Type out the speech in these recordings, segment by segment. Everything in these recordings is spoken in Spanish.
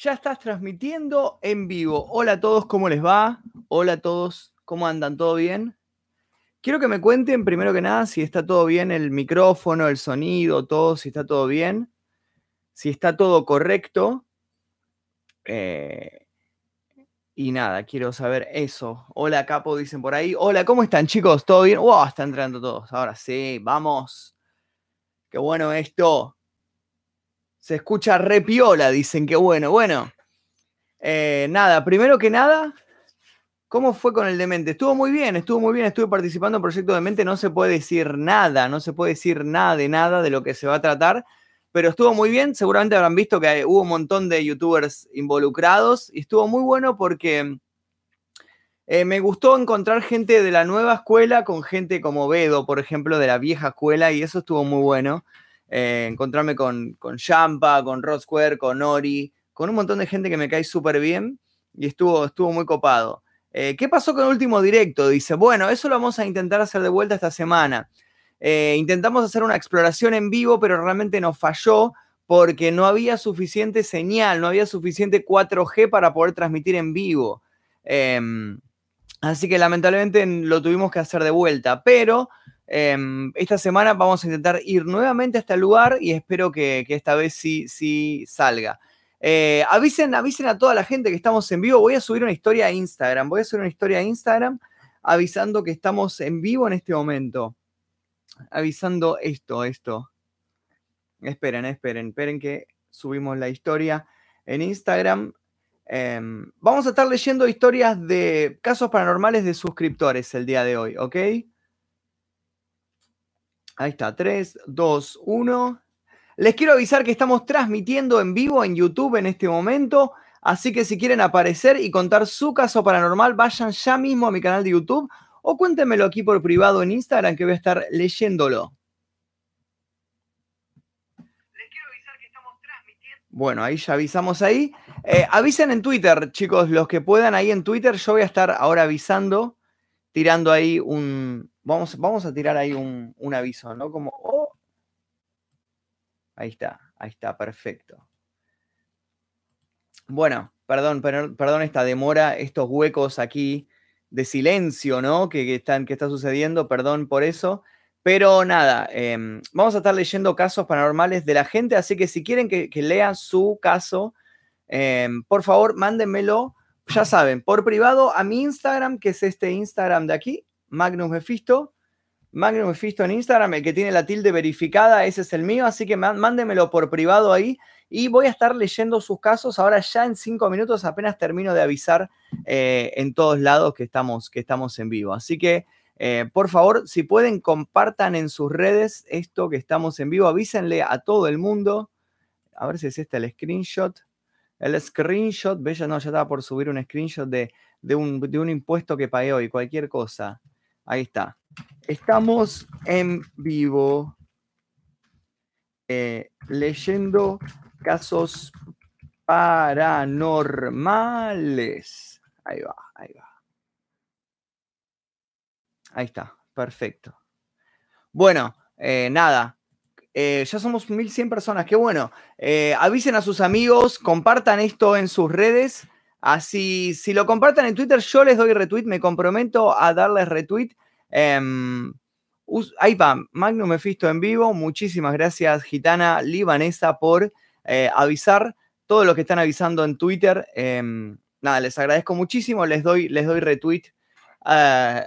Ya estás transmitiendo en vivo. Hola a todos, ¿cómo les va? Hola a todos, ¿cómo andan? ¿Todo bien? Quiero que me cuenten primero que nada si está todo bien el micrófono, el sonido, todo, si está todo bien, si está todo correcto. Eh, y nada, quiero saber eso. Hola, Capo, dicen por ahí. Hola, ¿cómo están, chicos? ¿Todo bien? ¡Wow! Están entrando todos. Ahora sí, vamos. Qué bueno esto. Se escucha repiola, dicen que bueno. Bueno, eh, nada, primero que nada, ¿cómo fue con el demente? Estuvo muy bien, estuvo muy bien, estuve participando en Proyecto Demente, no se puede decir nada, no se puede decir nada de nada de lo que se va a tratar, pero estuvo muy bien, seguramente habrán visto que hubo un montón de youtubers involucrados y estuvo muy bueno porque... Eh, me gustó encontrar gente de la nueva escuela con gente como Bedo, por ejemplo, de la vieja escuela, y eso estuvo muy bueno. Eh, encontrarme con, con Champa, con Rod Square, con Ori, con un montón de gente que me cae súper bien y estuvo, estuvo muy copado. Eh, ¿Qué pasó con el último directo? Dice, bueno, eso lo vamos a intentar hacer de vuelta esta semana. Eh, intentamos hacer una exploración en vivo, pero realmente nos falló porque no había suficiente señal, no había suficiente 4G para poder transmitir en vivo. Em, así que lamentablemente lo tuvimos que hacer de vuelta, pero esta semana vamos a intentar ir nuevamente a este lugar y espero que, esta vez sí, sí salga. Eh, avisen, avisen a toda la gente que estamos en vivo. Voy a subir una historia a Instagram. Voy a subir una historia a Instagram avisando que estamos en vivo en este momento. Avisando esto, esto. Esperen, esperen, esperen que subimos la historia en Instagram. Em, vamos a estar leyendo historias de casos paranormales de suscriptores el día de hoy, ¿ok? Ahí está, 3, 2, 1. Les quiero avisar que estamos transmitiendo en vivo en YouTube en este momento, así que si quieren aparecer y contar su caso paranormal, vayan ya mismo a mi canal de YouTube o cuéntenmelo aquí por privado en Instagram que voy a estar leyéndolo. Les quiero avisar que estamos transmitiendo. Bueno, ahí ya avisamos ahí. Eh, avisen en Twitter, chicos, los que puedan ahí en Twitter. Yo voy a estar ahora avisando, tirando ahí un, Vamos, a tirar ahí un, aviso, ¿no? Como, oh. Ahí está, ahí está, perfecto. Bueno, perdón, perdón esta demora, estos huecos aquí de silencio, ¿no? Que, están, que está sucediendo, perdón por eso. Pero nada, em, vamos a estar leyendo casos paranormales de la gente, así que si quieren que, lea su caso, em, por favor, mándenmelo, ya saben, por privado a mi Instagram, que es este Instagram de aquí, Magnus Mephisto. Magnus Mephisto en Instagram, el que tiene la tilde verificada, ese es el mío, así que mándenmelo por privado ahí y voy a estar leyendo sus casos ahora ya en cinco minutos, apenas termino de avisar eh, en todos lados que estamos, que estamos en vivo. Así que, eh, por favor, si pueden, compartan en sus redes esto que estamos en vivo, avísenle a todo el mundo. A ver si es este el screenshot. El screenshot, bella, no, ya estaba por subir un screenshot de, un, de un impuesto que pagué hoy, cualquier cosa. Ahí está. Estamos en vivo eh, leyendo casos paranormales. Ahí va, ahí va. Ahí está, perfecto. Bueno, eh, nada, eh, ya somos 1100 personas, qué bueno. avisen a sus amigos, compartan esto en sus redes Así, si lo compartan en Twitter, yo les doy retweet, me comprometo a darles retweet. Em, ahí va, Magnum Mephisto en vivo. Muchísimas gracias, gitana libanesa, por eh, avisar. Todo lo que están avisando en Twitter. Em, nada, les agradezco muchísimo. Les doy, les doy retweet. Eh,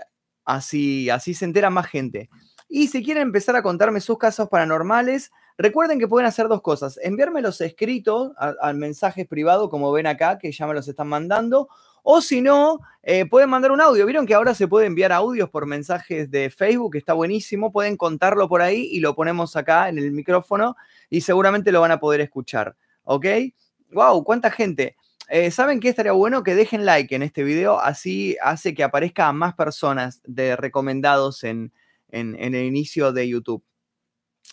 así, así se entera más gente. Y si quieren empezar a contarme sus casos paranormales, Recuerden que pueden hacer dos cosas, enviarme los escritos al mensaje privado, como ven acá, que ya me los están mandando, o si no, eh, pueden mandar un audio. Vieron que ahora se puede enviar audios por mensajes de Facebook, está buenísimo. Pueden contarlo por ahí y lo ponemos acá en el micrófono y seguramente lo van a poder escuchar. ¿Ok? ¡Wow! ¿Cuánta gente? Eh, ¿Saben qué estaría bueno? Que dejen like en este video, así hace que aparezca a más personas de recomendados en el inicio de YouTube.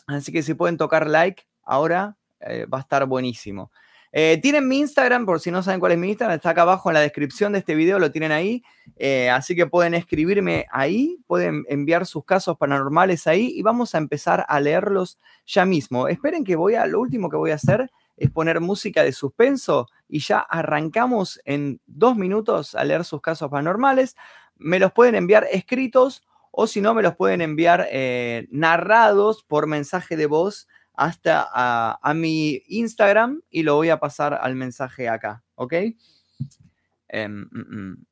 Así que si pueden tocar like ahora, eh, va a estar buenísimo. Eh, tienen mi Instagram, por si no saben cuál es mi Instagram, está acá abajo en la descripción de este video, lo tienen ahí. Eh, así que pueden escribirme ahí, pueden enviar sus casos paranormales ahí y vamos a empezar a leerlos ya mismo. Esperen que voy a, lo último que voy a hacer es poner música de suspenso, y ya arrancamos en dos minutos a leer sus casos paranormales. Me los pueden enviar escritos o si no, me los pueden enviar eh, narrados por mensaje de voz hasta a, mi Instagram y lo voy a pasar al mensaje acá, ¿ok? Em, mm, mm.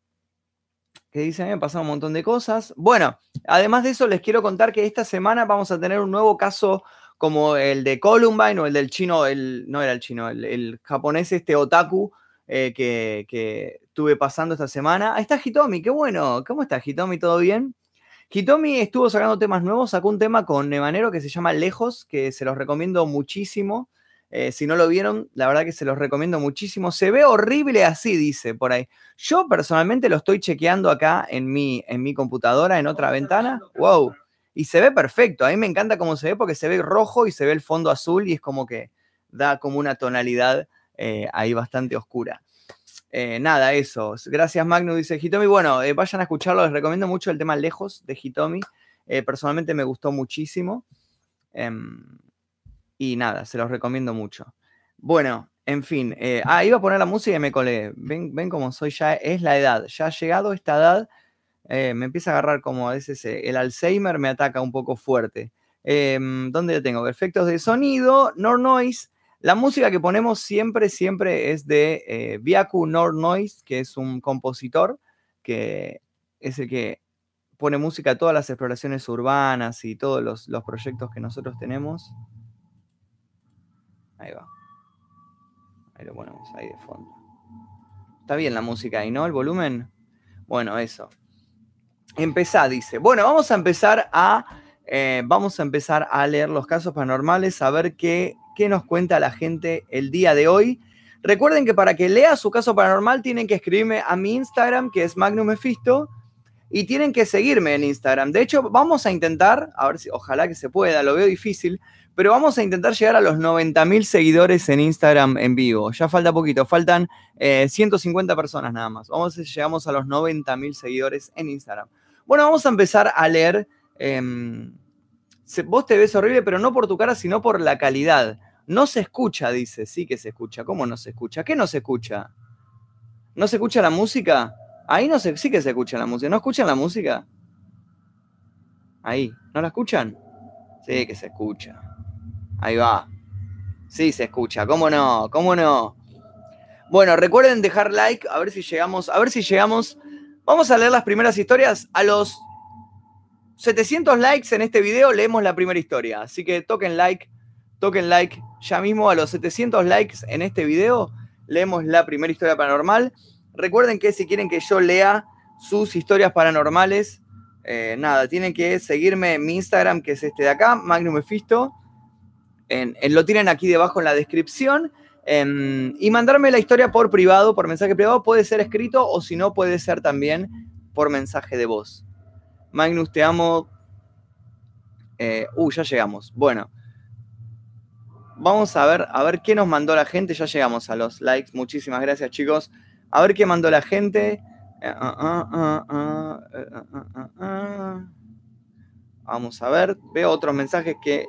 ¿Qué dice? Me han pasado un montón de cosas. Bueno, además de eso, les quiero contar que esta semana vamos a tener un nuevo caso como el de Columbine o el del chino, el, no era el chino, el, japonés este otaku eh, que, que estuve pasando esta semana. Ahí está Hitomi, qué bueno. ¿Cómo está Hitomi? ¿Todo bien? Hitomi estuvo sacando temas nuevos, sacó un tema con Nevanero que se llama Lejos, que se los recomiendo muchísimo. Eh, si no lo vieron, la verdad que se los recomiendo muchísimo. Se ve horrible así, dice por ahí. Yo personalmente lo estoy chequeando acá en mi, en mi computadora, en otra ventana. ¡Wow! Y se ve perfecto. A mí me encanta cómo se ve porque se ve rojo y se ve el fondo azul y es como que da como una tonalidad eh, ahí bastante oscura. Eh, nada, eso. Gracias, Magnus, dice Hitomi. Bueno, eh, vayan a escucharlo. Les recomiendo mucho el tema Lejos de Hitomi. Eh, personalmente me gustó muchísimo. Em, y nada, se los recomiendo mucho. Bueno, en fin. ah, iba a poner la música y me colé. Ven, ven cómo soy ya. Es la edad. Ya ha llegado esta edad. me empieza a agarrar como a veces el Alzheimer me ataca un poco fuerte. Em, ¿Dónde lo tengo? Efectos de sonido, no noise. La música que ponemos siempre, siempre es de eh, Biaku que es un compositor que es el que pone música a todas las exploraciones urbanas y todos los, proyectos que nosotros tenemos. Ahí va. Ahí lo ponemos ahí de fondo. Está bien la música ahí, ¿no? El volumen. Bueno, eso. Empezá, dice. Bueno, vamos a empezar a. Eh, vamos a empezar a leer los casos paranormales, a ver qué qué nos cuenta la gente el día de hoy. Recuerden que para que lea su caso paranormal tienen que escribirme a mi Instagram, que es Magnum Mephisto, y tienen que seguirme en Instagram. De hecho, vamos a intentar, a ver si, ojalá que se pueda, lo veo difícil, pero vamos a intentar llegar a los 90.000 seguidores en Instagram en vivo. Ya falta poquito, faltan 150 eh, personas nada más. Vamos a llegamos a los 90.000 seguidores en Instagram. Bueno, vamos a empezar a leer. Em, vos te ves horrible, pero no por tu cara, sino por la calidad. No se escucha, dice. Sí que se escucha. ¿Cómo no se escucha? ¿Qué no se escucha? ¿No se escucha la música? Ahí no se, sí que se escucha la música. ¿No escuchan la música? Ahí. ¿No la escuchan? Sí que se escucha. Ahí va. Sí se escucha. ¿Cómo no? ¿Cómo no? Bueno, recuerden dejar like, a ver si llegamos, a ver si llegamos. Vamos a leer las primeras historias. A los 700 likes en este video leemos la primera historia. Así que toquen like, toquen like ya mismo a los 700 likes en este video. Leemos la primera historia paranormal. Recuerden que si quieren que yo lea sus historias paranormales, eh, nada, tienen que seguirme en mi Instagram, que es este de acá, Magnum Mephisto. Lo tienen aquí debajo en la descripción. Em, y mandarme la historia por privado, por mensaje privado. Puede ser escrito o si no, puede ser también por mensaje de voz. Magnus, te amo. Eh, uh, ya llegamos. Bueno, vamos a ver, a ver qué nos mandó la gente. Ya llegamos a los likes. Muchísimas gracias, chicos. A ver qué mandó la gente. Vamos a ver. Veo otros mensajes que.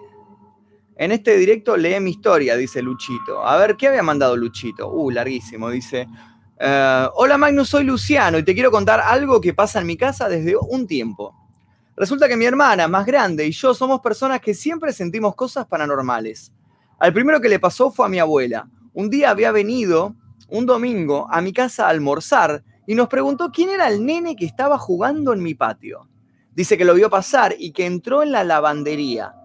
En este directo lee mi historia, dice Luchito. A ver, ¿qué había mandado Luchito? Uh, larguísimo. Dice. Hola Magnus, soy Luciano y te quiero contar algo que pasa en mi casa desde un tiempo. Resulta que mi hermana, más grande, y yo somos personas que siempre sentimos cosas paranormales. Al primero que le pasó fue a mi abuela. Un día había venido, un domingo, a mi casa a almorzar y nos preguntó quién era el nene que estaba jugando en mi patio. Dice que lo vio pasar y que entró en la lavandería.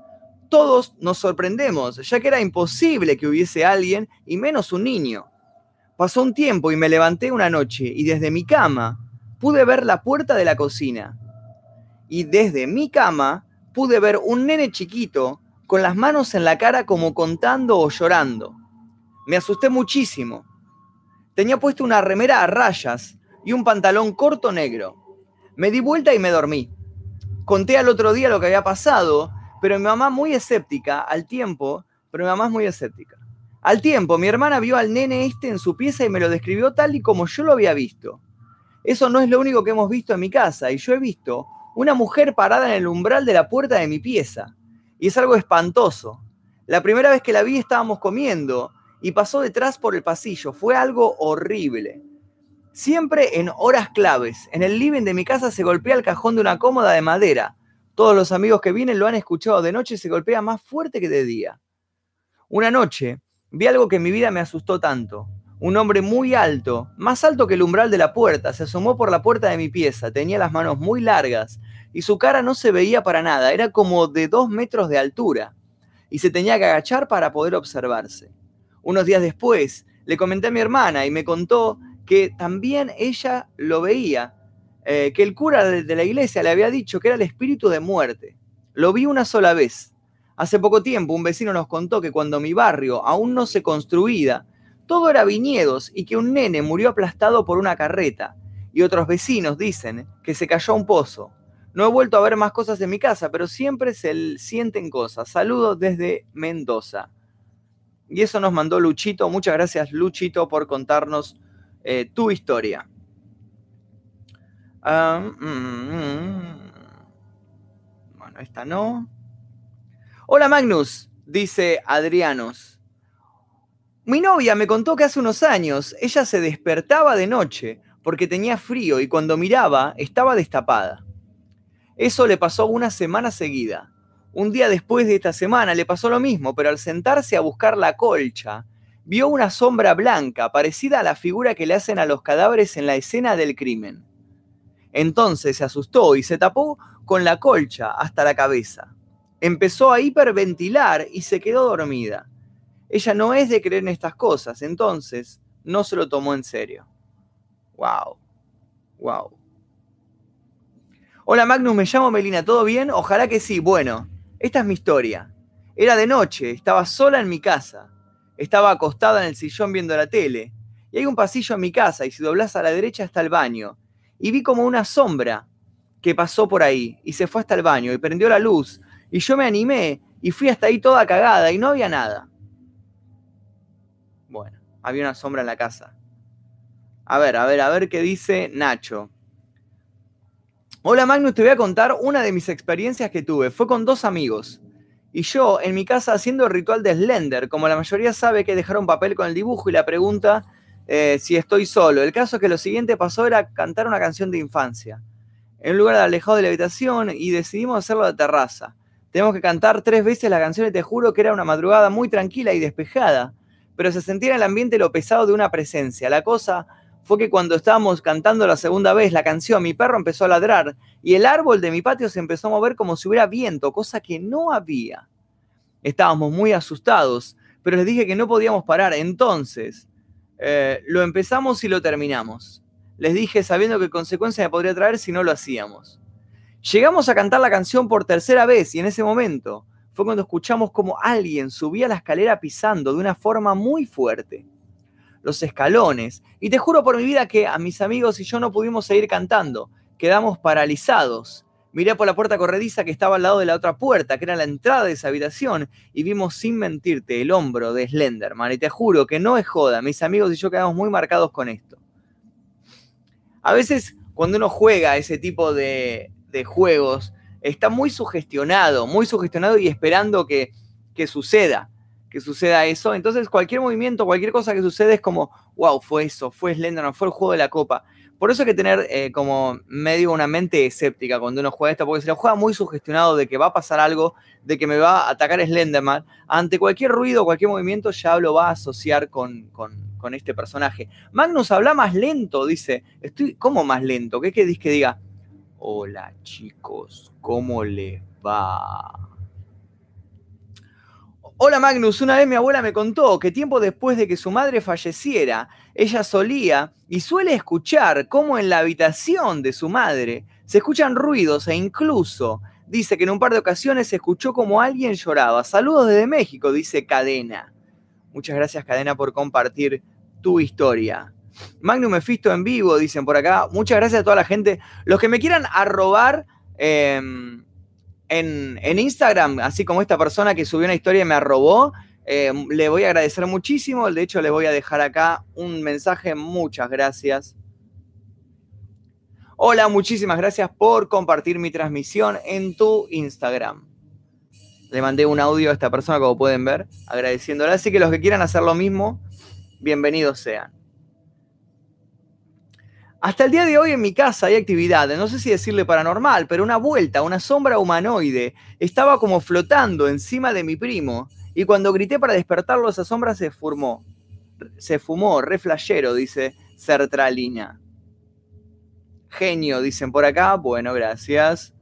Todos nos sorprendemos, ya que era imposible que hubiese alguien y menos un niño. Pasó un tiempo y me levanté una noche y desde mi cama pude ver la puerta de la cocina. Y desde mi cama pude ver un nene chiquito con las manos en la cara como contando o llorando. Me asusté muchísimo. Tenía puesto una remera a rayas y un pantalón corto negro. Me di vuelta y me dormí. Conté al otro día lo que había pasado, pero mi mamá muy escéptica al tiempo, pero mi mamá es muy escéptica. Al tiempo, mi hermana vio al nene este en su pieza y me lo describió tal y como yo lo había visto. Eso no es lo único que hemos visto en mi casa, y yo he visto una mujer parada en el umbral de la puerta de mi pieza y es algo espantoso. La primera vez que la vi estábamos comiendo y pasó detrás por el pasillo. Fue algo horrible. Siempre en horas claves, en el living de mi casa se golpea el cajón de una cómoda de madera. Todos los amigos que vienen lo han escuchado de noche se golpea más fuerte que de día. Una noche vi algo que en mi vida me asustó tanto. Un hombre muy alto, más alto que el umbral de la puerta, se asomó por la puerta de mi pieza. Tenía las manos muy largas y su cara no se veía para nada. Era como de dos metros de altura y se tenía que agachar para poder observarse. Unos días después le comenté a mi hermana y me contó que también ella lo veía, eh, que el cura de, la iglesia le había dicho que era el espíritu de muerte. Lo vi una sola vez. Hace poco tiempo un vecino nos contó que cuando mi barrio aún no se construía, todo era viñedos y que un nene murió aplastado por una carreta. Y otros vecinos dicen que se cayó a un pozo. No he vuelto a ver más cosas en mi casa, pero siempre se sienten cosas. Saludos desde Mendoza. Y eso nos mandó Luchito. Muchas gracias, Luchito, por contarnos eh, tu historia. Mm, mm. bueno, esta no. Hola Magnus, dice Adrianos. Mi novia me contó que hace unos años ella se despertaba de noche porque tenía frío y cuando miraba estaba destapada. Eso le pasó una semana seguida. Un día después de esta semana le pasó lo mismo, pero al sentarse a buscar la colcha, vio una sombra blanca parecida a la figura que le hacen a los cadáveres en la escena del crimen. Entonces se asustó y se tapó con la colcha hasta la cabeza. Empezó a hiperventilar y se quedó dormida. Ella no es de creer en estas cosas, entonces no se lo tomó en serio. Wow. Wow. Hola Magnus, me llamo Melina, ¿todo bien? Ojalá que sí. Bueno, esta es mi historia. Era de noche, estaba sola en mi casa. Estaba acostada en el sillón viendo la tele. Y hay un pasillo en mi casa y si doblas a la derecha está el baño. Y vi como una sombra que pasó por ahí y se fue hasta el baño y prendió la luz. Y yo me animé y fui hasta ahí toda cagada y no había nada. Bueno, había una sombra en la casa. A ver, a ver, a ver qué dice Nacho. Hola Magnus, te voy a contar una de mis experiencias que tuve. Fue con dos amigos y yo en mi casa haciendo el ritual de Slender. Como la mayoría sabe que dejaron papel con el dibujo y la pregunta eh, si estoy solo. El caso es que lo siguiente pasó era cantar una canción de infancia. En un lugar alejado de la habitación y decidimos hacerlo de terraza. Tenemos que cantar tres veces la canción y te juro que era una madrugada muy tranquila y despejada, pero se sentía en el ambiente lo pesado de una presencia. La cosa fue que cuando estábamos cantando la segunda vez la canción, mi perro empezó a ladrar y el árbol de mi patio se empezó a mover como si hubiera viento, cosa que no había. Estábamos muy asustados, pero les dije que no podíamos parar. Entonces, eh, lo empezamos y lo terminamos. Les dije sabiendo qué consecuencias me podría traer si no lo hacíamos. Llegamos a cantar la canción por tercera vez y en ese momento fue cuando escuchamos como alguien subía la escalera pisando de una forma muy fuerte los escalones. Y te juro por mi vida que a mis amigos y yo no pudimos seguir cantando. Quedamos paralizados. Miré por la puerta corrediza que estaba al lado de la otra puerta, que era la entrada de esa habitación, y vimos sin mentirte el hombro de Slenderman. Y te juro que no es joda, mis amigos y yo quedamos muy marcados con esto. A veces cuando uno juega ese tipo de, juegos, está muy sugestionado, muy sugestionado y esperando que, que suceda que suceda eso. Entonces, cualquier movimiento, cualquier cosa que sucede es como, wow, fue eso, fue Slenderman, fue el juego de la copa. Por eso hay que tener eh, como medio una mente escéptica cuando uno juega esto, porque si lo juega muy sugestionado de que va a pasar algo, de que me va a atacar Slenderman, ante cualquier ruido, cualquier movimiento, ya lo va a asociar con, con, este personaje. Magnus habla más lento, dice. Estoy, ¿Cómo más lento? ¿Qué querés que diga? Hola chicos, ¿cómo les va? Hola Magnus, una vez mi abuela me contó que tiempo después de que su madre falleciera, ella solía y suele escuchar cómo en la habitación de su madre se escuchan ruidos e incluso dice que en un par de ocasiones se escuchó como alguien lloraba. Saludos desde México, dice Cadena. Muchas gracias Cadena por compartir tu historia. Magnus Mefisto en vivo, dicen por acá. Muchas gracias a toda la gente. Los que me quieran arrobar... Em, en, Instagram, así como esta persona que subió una historia y me arrobó, eh, le voy a agradecer muchísimo. De hecho, le voy a dejar acá un mensaje. Muchas gracias. Hola, muchísimas gracias por compartir mi transmisión en tu Instagram. Le mandé un audio a esta persona, como pueden ver, agradeciéndole. Así que los que quieran hacer lo mismo, bienvenidos sean. Hasta el día de hoy en mi casa hay actividades, no sé si decirle paranormal, pero una vuelta, una sombra humanoide, estaba como flotando encima de mi primo y cuando grité para despertarlo esa sombra se formó, se fumó, re flashero, dice Sertralina. Genio, dicen por acá, bueno, gracias.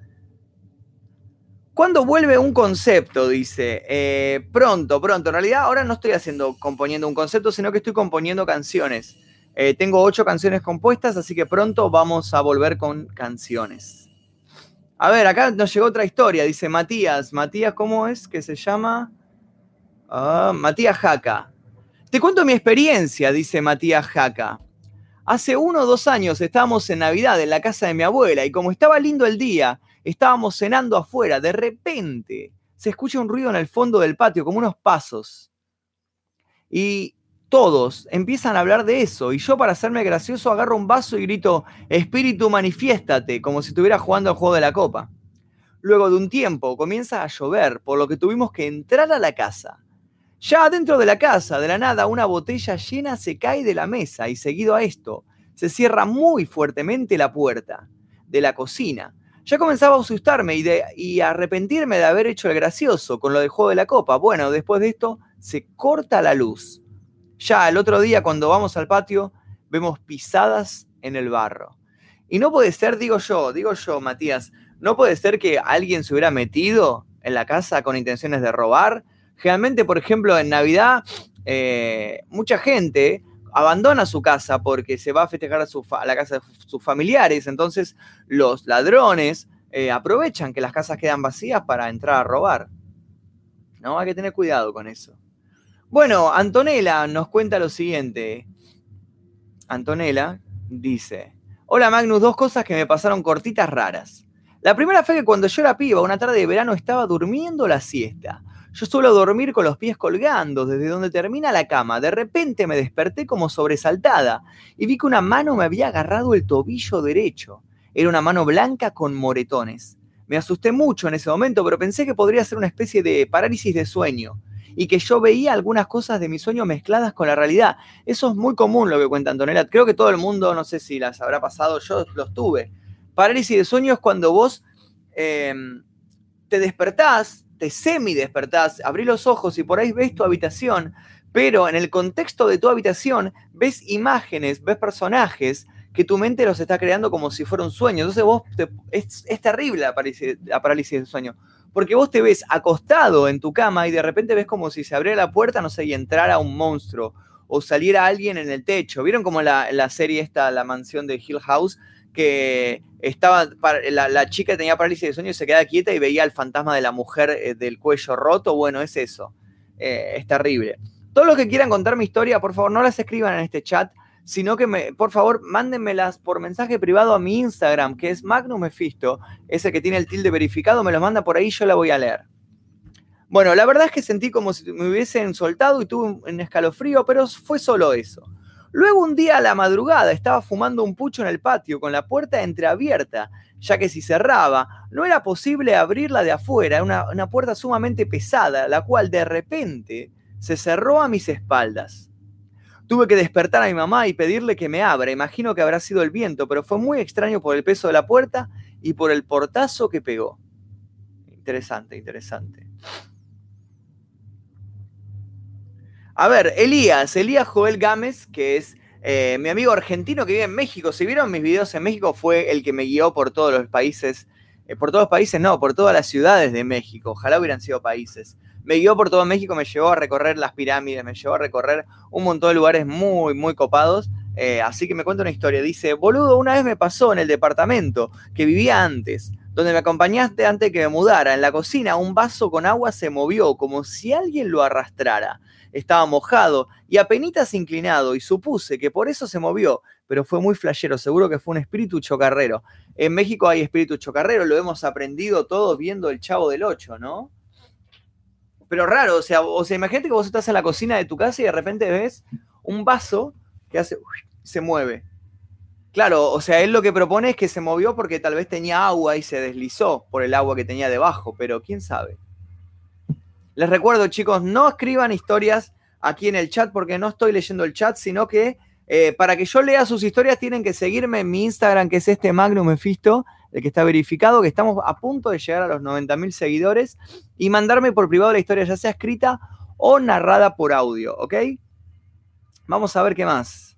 ¿Cuándo vuelve un concepto? Dice. Eh, pronto, pronto. En realidad ahora no estoy haciendo, componiendo un concepto, sino que estoy componiendo canciones. Eh, tengo ocho canciones compuestas, así que pronto vamos a volver con canciones. A ver, acá nos llegó otra historia, dice Matías. Matías, ¿cómo es que se llama? Ah, Matías Jaca. Te cuento mi experiencia, dice Matías Jaca. Hace uno o dos años estábamos en Navidad en la casa de mi abuela y como estaba lindo el día, estábamos cenando afuera. De repente se escucha un ruido en el fondo del patio, como unos pasos. Y todos empiezan a hablar de eso y yo para hacerme gracioso agarro un vaso y grito, espíritu manifiéstate, como si estuviera jugando al juego de la copa. Luego de un tiempo comienza a llover, por lo que tuvimos que entrar a la casa. Ya dentro de la casa, de la nada, una botella llena se cae de la mesa y seguido a esto, se cierra muy fuertemente la puerta de la cocina. Ya comenzaba a asustarme y, y a arrepentirme de haber hecho el gracioso con lo del juego de la copa. Bueno, después de esto, se corta la luz. Ya el otro día cuando vamos al patio vemos pisadas en el barro. Y no puede ser, digo yo, digo yo, Matías, no puede ser que alguien se hubiera metido en la casa con intenciones de robar. Generalmente, por ejemplo, en Navidad, eh, mucha gente abandona su casa porque se va a festejar a, la casa de sus familiares. Entonces, los ladrones eh, aprovechan que las casas quedan vacías para entrar a robar. No, hay que tener cuidado con eso. Bueno, Antonella nos cuenta lo siguiente. Antonella dice, hola Magnus, dos cosas que me pasaron cortitas raras. La primera fue que cuando yo era piba, una tarde de verano, estaba durmiendo la siesta. Yo suelo dormir con los pies colgando desde donde termina la cama. De repente me desperté como sobresaltada y vi que una mano me había agarrado el tobillo derecho. Era una mano blanca con moretones. Me asusté mucho en ese momento, pero pensé que podría ser una especie de parálisis de sueño y que yo veía algunas cosas de mi sueño mezcladas con la realidad. Eso es muy común lo que cuenta Antonella. Creo que todo el mundo, no sé si las habrá pasado, yo los tuve. Parálisis de sueño es cuando vos em, te despertás, te semi despertás, abrís los ojos y por ahí ves tu habitación, pero en el contexto de tu habitación ves imágenes, ves personajes que tu mente los está creando como si fuera un sueño. Entonces vos, es, terrible la parálisis de sueño porque vos te ves acostado en tu cama y de repente ves como si se abriera la puerta, no sé, y entrara un monstruo o saliera alguien en el techo. ¿Vieron como la, la serie esta, la mansión de Hill House, que estaba, la, la, chica tenía parálisis de sueño y se quedaba quieta y veía al fantasma de la mujer eh, del cuello roto? Bueno, es eso. Eh, es terrible. Todos los que quieran contar mi historia, por favor, no las escriban en este chat sino que me, por favor mándenmelas por mensaje privado a mi Instagram, que es Magnum Mephisto, ese que tiene el tilde verificado, me lo manda por ahí, yo la voy a leer. Bueno, la verdad es que sentí como si me hubiesen soltado y tuve un escalofrío, pero fue solo eso. Luego un día a la madrugada estaba fumando un pucho en el patio con la puerta entreabierta, ya que si cerraba no era posible abrirla de afuera, una, una puerta sumamente pesada, la cual de repente se cerró a mis espaldas. Tuve que despertar a mi mamá y pedirle que me abra. Imagino que habrá sido el viento, pero fue muy extraño por el peso de la puerta y por el portazo que pegó. Interesante, interesante. A ver, Elías, Elías Joel Gámez, que es eh, mi amigo argentino que vive en México. Si vieron mis videos en México, fue el que me guió por todos los países, eh, por todos los países, no, por todas las ciudades de México. Ojalá hubieran sido países me guió por todo México, me llevó a recorrer las pirámides, me llevó a recorrer un montón de lugares muy, muy copados. Eh, así que me cuenta una historia. Dice, boludo, una vez me pasó en el departamento que vivía antes, donde me acompañaste antes que me mudara. En la cocina un vaso con agua se movió como si alguien lo arrastrara. Estaba mojado y apenas inclinado y supuse que por eso se movió, pero fue muy flashero, seguro que fue un espíritu chocarrero. En México hay espíritu chocarrero, lo hemos aprendido todos viendo el Chavo del Ocho, ¿no? Pero raro, o sea, o sea, imagínate que vos estás en la cocina de tu casa y de repente ves un vaso que hace, se mueve. Claro, o sea, él lo que propone es que se movió porque tal vez tenía agua y se deslizó por el agua que tenía debajo, pero quién sabe. Les recuerdo, chicos, no escriban historias aquí en el chat porque no estoy leyendo el chat, sino que eh, para que yo lea sus historias tienen que seguirme en mi Instagram, que es este Magnum Mefisto, el que está verificado, que estamos a punto de llegar a los 90.000 seguidores, y mandarme por privado la historia, ya sea escrita o narrada por audio, ¿ok? Vamos a ver qué más.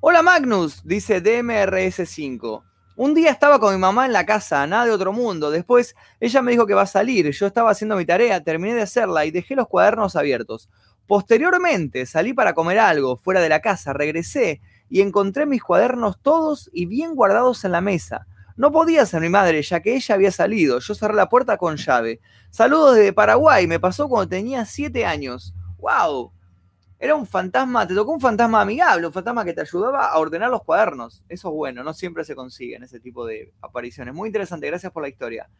Hola Magnus, dice DMRS5. Un día estaba con mi mamá en la casa, nada de otro mundo. Después ella me dijo que va a salir. Yo estaba haciendo mi tarea, terminé de hacerla y dejé los cuadernos abiertos. Posteriormente salí para comer algo fuera de la casa, regresé y encontré mis cuadernos todos y bien guardados en la mesa. No podía ser mi madre, ya que ella había salido. Yo cerré la puerta con llave. Saludos desde Paraguay, me pasó cuando tenía siete años. ¡Wow! Era un fantasma, te tocó un fantasma amigable, un fantasma que te ayudaba a ordenar los cuadernos. Eso es bueno, no siempre se consiguen ese tipo de apariciones. Muy interesante, gracias por la historia.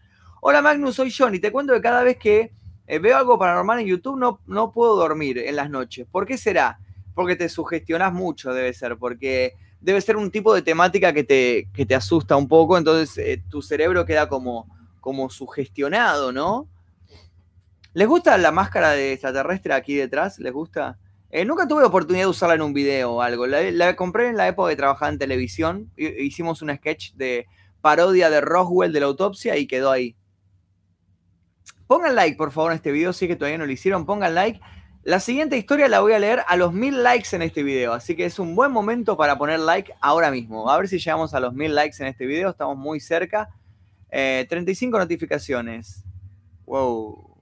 Hola Magnus, soy Johnny. Te cuento que cada vez que eh, veo algo paranormal en YouTube no, no puedo dormir en las noches. ¿Por qué será? Porque te sugestionas mucho, debe ser, porque debe ser un tipo de temática que te, te asusta un poco, entonces eh, tu cerebro queda como, como sugestionado, ¿no? ¿Les gusta la máscara de extraterrestre aquí detrás? ¿Les gusta? Eh, nunca tuve oportunidad de usarla en un video o algo. La, compré en la época de trabajar en televisión. Hicimos un sketch de parodia de Roswell de la autopsia y quedó ahí. Pongan like, por favor, en este video. Si que todavía no lo hicieron, pongan like. La siguiente historia la voy a leer a los mil likes en este video. Así que es un buen momento para poner like ahora mismo. A ver si llegamos a los mil likes en este video. Estamos muy cerca. 35 eh, notificaciones. Wow.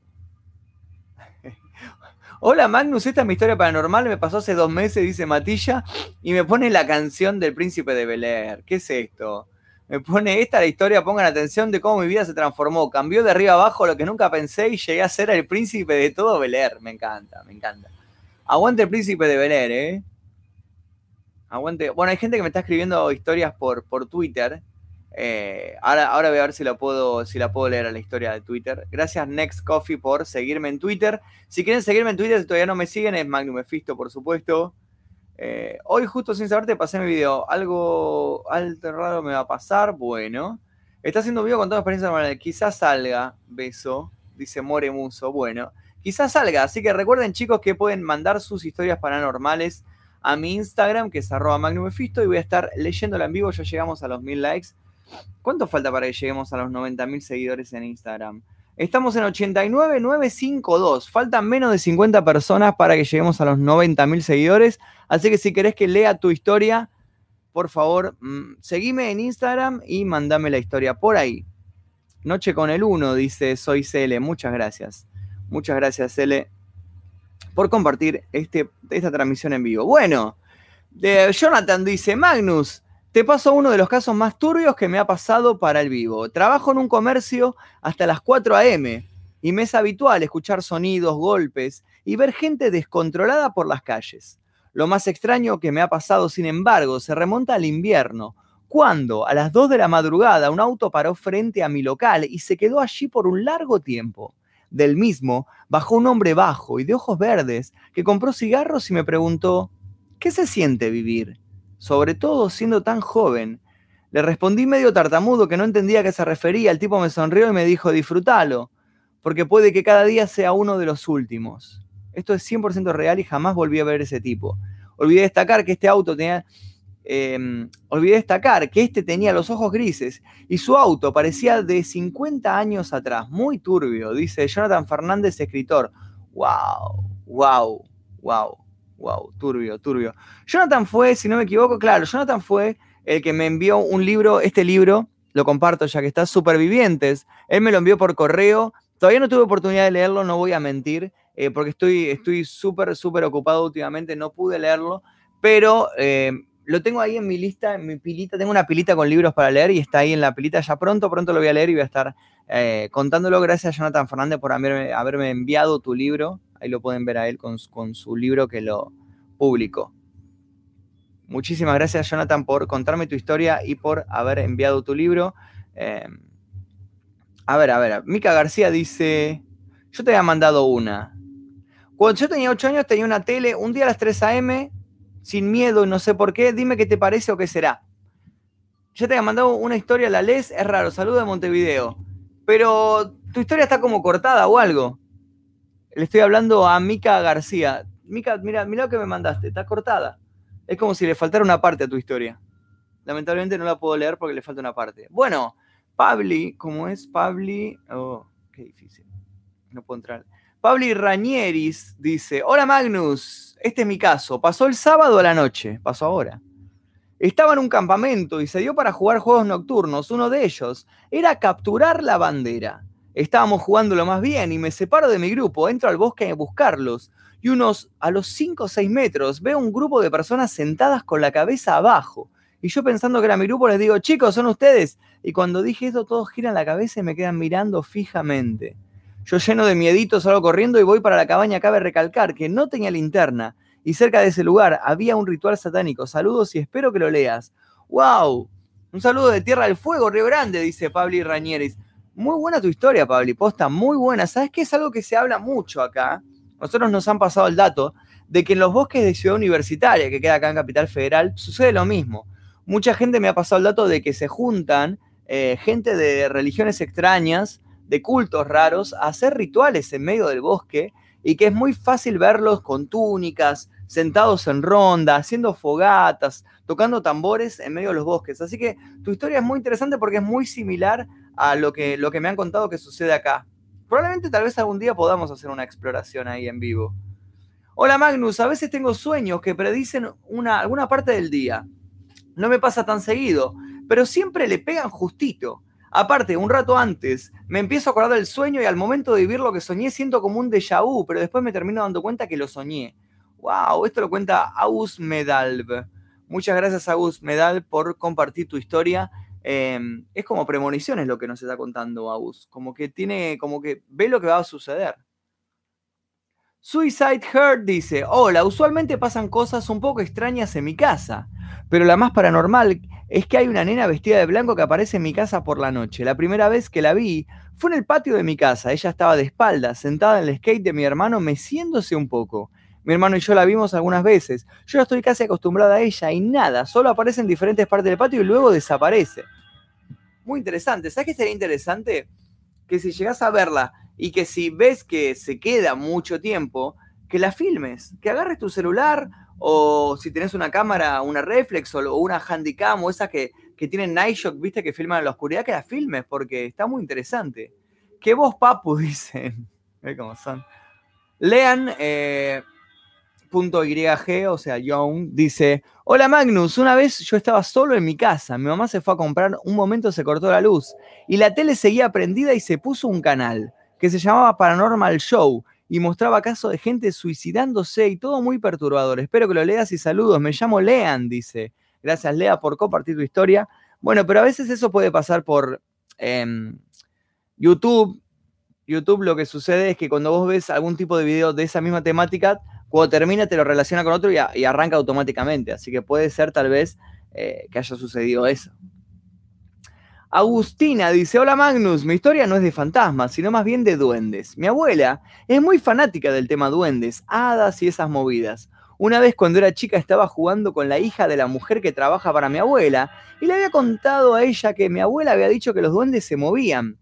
Hola Magnus, esta es mi historia paranormal, me pasó hace dos meses, dice Matilla, y me pone la canción del príncipe de Bel Air. ¿Qué es esto? Me pone esta la historia, pongan atención de cómo mi vida se transformó. Cambió de arriba abajo lo que nunca pensé y llegué a ser el príncipe de todo Bel Air. Me encanta, me encanta. Aguante el príncipe de Bel Air, ¿eh? Aguante. Bueno, hay gente que me está escribiendo historias por, por Twitter. Eh, ahora, ahora voy a ver si la, puedo, si la puedo leer a la historia de Twitter. Gracias Next Coffee por seguirme en Twitter. Si quieren seguirme en Twitter, si todavía no me siguen, es Magnum Mephisto, por supuesto. Eh, hoy, justo sin saberte, pasé mi video. Algo alto raro me va a pasar. Bueno. Está haciendo un video con toda experiencia normal. Quizás salga. Beso. Dice More Muso. Bueno. Quizás salga. Así que recuerden, chicos, que pueden mandar sus historias paranormales a mi Instagram, que es arroba Magnum Mephisto, y voy a estar leyéndola en vivo. Ya llegamos a los mil likes. ¿Cuánto falta para que lleguemos a los 90.000 seguidores en Instagram? Estamos en 89.952. Faltan menos de 50 personas para que lleguemos a los 90.000 seguidores. Así que si querés que lea tu historia, por favor, mm, seguime en Instagram y mandame la historia por ahí. Noche con el 1, dice Soy Cele. Muchas gracias. Muchas gracias, Cele, por compartir este, esta transmisión en vivo. Bueno, de Jonathan dice, Magnus, te paso uno de los casos más turbios que me ha pasado para el vivo. Trabajo en un comercio hasta las 4 a.m. y me es habitual escuchar sonidos, golpes y ver gente descontrolada por las calles. Lo más extraño que me ha pasado, sin embargo, se remonta al invierno, cuando a las 2 de la madrugada un auto paró frente a mi local y se quedó allí por un largo tiempo. Del mismo bajó un hombre bajo y de ojos verdes que compró cigarros y me preguntó, ¿qué se siente vivir? Sobre todo siendo tan joven. Le respondí medio tartamudo que no entendía a qué se refería. El tipo me sonrió y me dijo, disfrútalo, porque puede que cada día sea uno de los últimos. Esto es 100% real y jamás volví a ver ese tipo. Olvidé destacar que este auto tenía... Em, olvidé destacar que este tenía los ojos grises y su auto parecía de 50 años atrás, muy turbio, dice Jonathan Fernández, escritor. ¡Wow! ¡Wow! ¡Wow! Wow, turbio, turbio. Jonathan fue, si no me equivoco, claro, Jonathan fue el que me envió un libro, este libro, lo comparto ya que está, Supervivientes. Él me lo envió por correo. Todavía no tuve oportunidad de leerlo, no voy a mentir, eh, porque estoy súper, súper ocupado últimamente, no pude leerlo, pero eh, lo tengo ahí en mi lista, en mi pilita. Tengo una pilita con libros para leer y está ahí en la pilita. Ya pronto, pronto lo voy a leer y voy a estar eh, contándolo. Gracias, Jonathan Fernández, por haberme enviado tu libro. Ahí lo pueden ver a él con, su libro que lo publicó. Muchísimas gracias, Jonathan, por contarme tu historia y por haber enviado tu libro. Em, a ver, a ver. Mica García dice: Yo te había mandado una. Cuando yo tenía 8 años, tenía una tele. Un día a las 3 a.m., sin miedo, no sé por qué. Dime qué te parece o qué será. Yo te había mandado una historia, la lees, es raro. Saludo de Montevideo. Pero tu historia está como cortada o algo. Le estoy hablando a Mica García. Mica, mira, mira lo que me mandaste, está cortada. Es como si le faltara una parte a tu historia. Lamentablemente no la puedo leer porque le falta una parte. Bueno, Pabli, ¿cómo es Pabli? Oh, qué difícil. No puedo entrar. Pabli Rañeris dice: Hola Magnus, este es mi caso. Pasó el sábado a la noche, pasó ahora. Estaba en un campamento y se dio para jugar juegos nocturnos. Uno de ellos era capturar la bandera. Estábamos jugándolo más bien y me separo de mi grupo, entro al bosque a buscarlos. Y unos, a los 5 o 6 metros, veo un grupo de personas sentadas con la cabeza abajo. Y yo pensando que era mi grupo, les digo, chicos, son ustedes. Y cuando dije esto, todos giran la cabeza y me quedan mirando fijamente. Yo lleno de miedito salgo corriendo y voy para la cabaña. Cabe recalcar que no tenía linterna. Y cerca de ese lugar había un ritual satánico. Saludos y espero que lo leas. ¡Wow! Un saludo de Tierra del Fuego, Río Grande, dice Pabli Rañeris. Muy buena tu historia, Pabli, posta, muy buena. ¿Sabes qué es algo que se habla mucho acá? Nosotros nos han pasado el dato de que en los bosques de Ciudad Universitaria, que queda acá en Capital Federal, sucede lo mismo. Mucha gente me ha pasado el dato de que se juntan eh, gente de religiones extrañas, de cultos raros, a hacer rituales en medio del bosque y que es muy fácil verlos con túnicas, sentados en ronda, haciendo fogatas, tocando tambores en medio de los bosques. Así que tu historia es muy interesante porque es muy similar a lo que, lo que me han contado que sucede acá. Probablemente tal vez algún día podamos hacer una exploración ahí en vivo. Hola Magnus, a veces tengo sueños que predicen una, alguna parte del día. No me pasa tan seguido, pero siempre le pegan justito. Aparte, un rato antes, me empiezo a acordar del sueño y al momento de vivir lo que soñé siento como un déjà vu, pero después me termino dando cuenta que lo soñé. ¡Wow! Esto lo cuenta Aus Medalb. Muchas gracias, Agus Medalb, por compartir tu historia Em, es como premoniciones lo que nos está contando Agus. Como que tiene, como que ve lo que va a suceder. Suicide Heart dice, hola, usualmente pasan cosas un poco extrañas en mi casa, pero la más paranormal es que hay una nena vestida de blanco que aparece en mi casa por la noche. La primera vez que la vi fue en el patio de mi casa. Ella estaba de espaldas, sentada en el skate de mi hermano, meciéndose un poco. Mi hermano y yo la vimos algunas veces. Yo estoy casi acostumbrada a ella y nada, solo aparece en diferentes partes del patio y luego desaparece muy interesante. ¿Sabes qué sería interesante? Que si llegas a verla y que si ves que se queda mucho tiempo, que la filmes, que agarres tu celular o si tenés una cámara, una reflex o una handicam o esas que, que tienen night shock, viste, que filman en la oscuridad, que la filmes porque está muy interesante. Que vos, papu, dicen. Ve cómo son. Lean eh, o sea, Young, dice, hola Magnus, una vez yo estaba solo en mi casa, mi mamá se fue a comprar, un momento se cortó la luz y la tele seguía prendida y se puso un canal que se llamaba Paranormal Show y mostraba casos de gente suicidándose y todo muy perturbador. Espero que lo leas y saludos, me llamo Lean, dice. Gracias Lea por compartir tu historia. Bueno, pero a veces eso puede pasar por em, YouTube. YouTube lo que sucede es que cuando vos ves algún tipo de video de esa misma temática, cuando termina te lo relaciona con otro y, arranca automáticamente. Así que puede ser tal vez eh, que haya sucedido eso. Agustina dice, hola Magnus, mi historia no es de fantasmas, sino más bien de duendes. Mi abuela es muy fanática del tema duendes, hadas y esas movidas. Una vez cuando era chica estaba jugando con la hija de la mujer que trabaja para mi abuela y le había contado a ella que mi abuela había dicho que los duendes se movían.